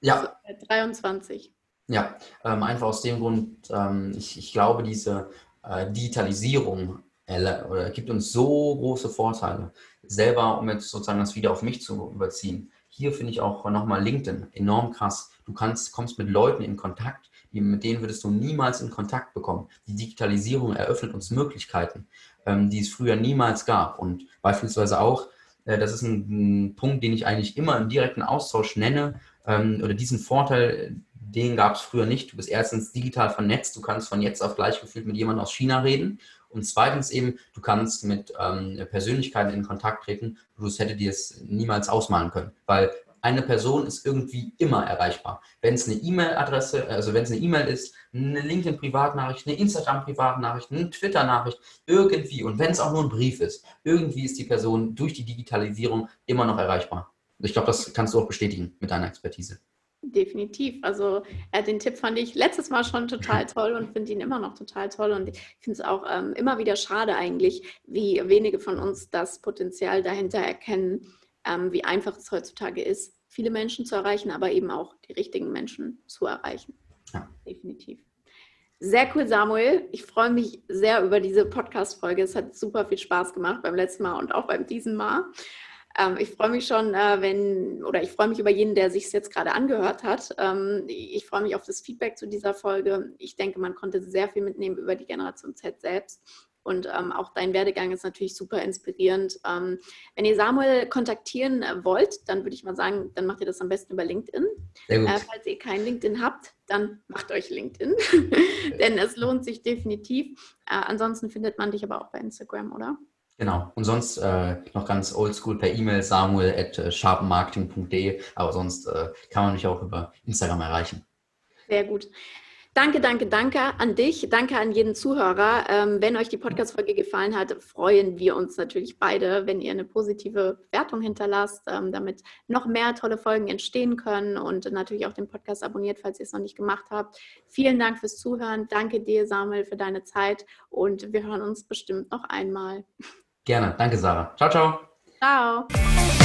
Ja. 23. Ja, einfach aus dem Grund, ähm, ich, ich glaube, diese äh, Digitalisierung oder gibt uns so große Vorteile. Selber, um jetzt sozusagen das wieder auf mich zu überziehen. Hier finde ich auch nochmal LinkedIn enorm krass. Du kannst, kommst mit Leuten in Kontakt, mit denen würdest du niemals in Kontakt bekommen. Die Digitalisierung eröffnet uns Möglichkeiten, ähm, die es früher niemals gab. Und beispielsweise auch, äh, das ist ein, Punkt, den ich eigentlich immer im direkten Austausch nenne, ähm, oder diesen Vorteil, den gab es früher nicht. Du bist erstens digital vernetzt, du kannst von jetzt auf gleich gefühlt mit jemandem aus China reden. Und zweitens eben, du kannst mit ähm, Persönlichkeiten in Kontakt treten, du hätte dir es niemals ausmalen können. Weil eine Person ist irgendwie immer erreichbar. Wenn es eine E-Mail-Adresse, also wenn es eine E-Mail ist, eine LinkedIn-Privatnachricht, eine Instagram-Privatnachricht, eine Twitter-Nachricht, irgendwie, und wenn es auch nur ein Brief ist, irgendwie ist die Person durch die Digitalisierung immer noch erreichbar. Ich glaube, das kannst du auch bestätigen mit deiner Expertise. Definitiv. Also äh, den Tipp fand ich letztes Mal schon total <laughs> toll und finde ihn immer noch total toll. Und ich finde es auch ähm, immer wieder schade eigentlich, wie wenige von uns das Potenzial dahinter erkennen, ähm, wie einfach es heutzutage ist, viele Menschen zu erreichen, aber eben auch die richtigen Menschen zu erreichen. Ja. Definitiv. Sehr cool, Samuel. Ich freue mich sehr über diese Podcast-Folge. Es hat super viel Spaß gemacht beim letzten Mal und auch beim diesem Mal. Ähm, ich freue mich schon, äh, wenn, oder ich freue mich über jeden, der sich es jetzt gerade angehört hat. Ähm, ich freue mich auf das Feedback zu dieser Folge. Ich denke, man konnte sehr viel mitnehmen über die Generation Z selbst. Und ähm, auch dein Werdegang ist natürlich super inspirierend. Ähm, wenn ihr Samuel kontaktieren äh, wollt, dann würde ich mal sagen, dann macht ihr das am besten über LinkedIn. Äh, falls ihr kein LinkedIn habt, dann macht euch LinkedIn, <laughs> denn es lohnt sich definitiv. Äh, ansonsten findet man dich aber auch bei Instagram, oder? Genau. Und sonst äh, noch ganz oldschool per E-Mail samuel at äh, sharpenmarketing.de. Aber sonst äh, kann man mich auch über Instagram erreichen. Sehr gut. Danke, danke, danke an dich. Danke an jeden Zuhörer. Ähm, wenn euch die Podcast-Folge gefallen hat, freuen wir uns natürlich beide, wenn ihr eine positive Bewertung hinterlasst, ähm, damit noch mehr tolle Folgen entstehen können und natürlich auch den Podcast abonniert, falls ihr es noch nicht gemacht habt. Vielen Dank fürs Zuhören. Danke dir, Samuel, für deine Zeit und wir hören uns bestimmt noch einmal. Gerne. Danke, Sarah. Ciao, ciao. Ciao.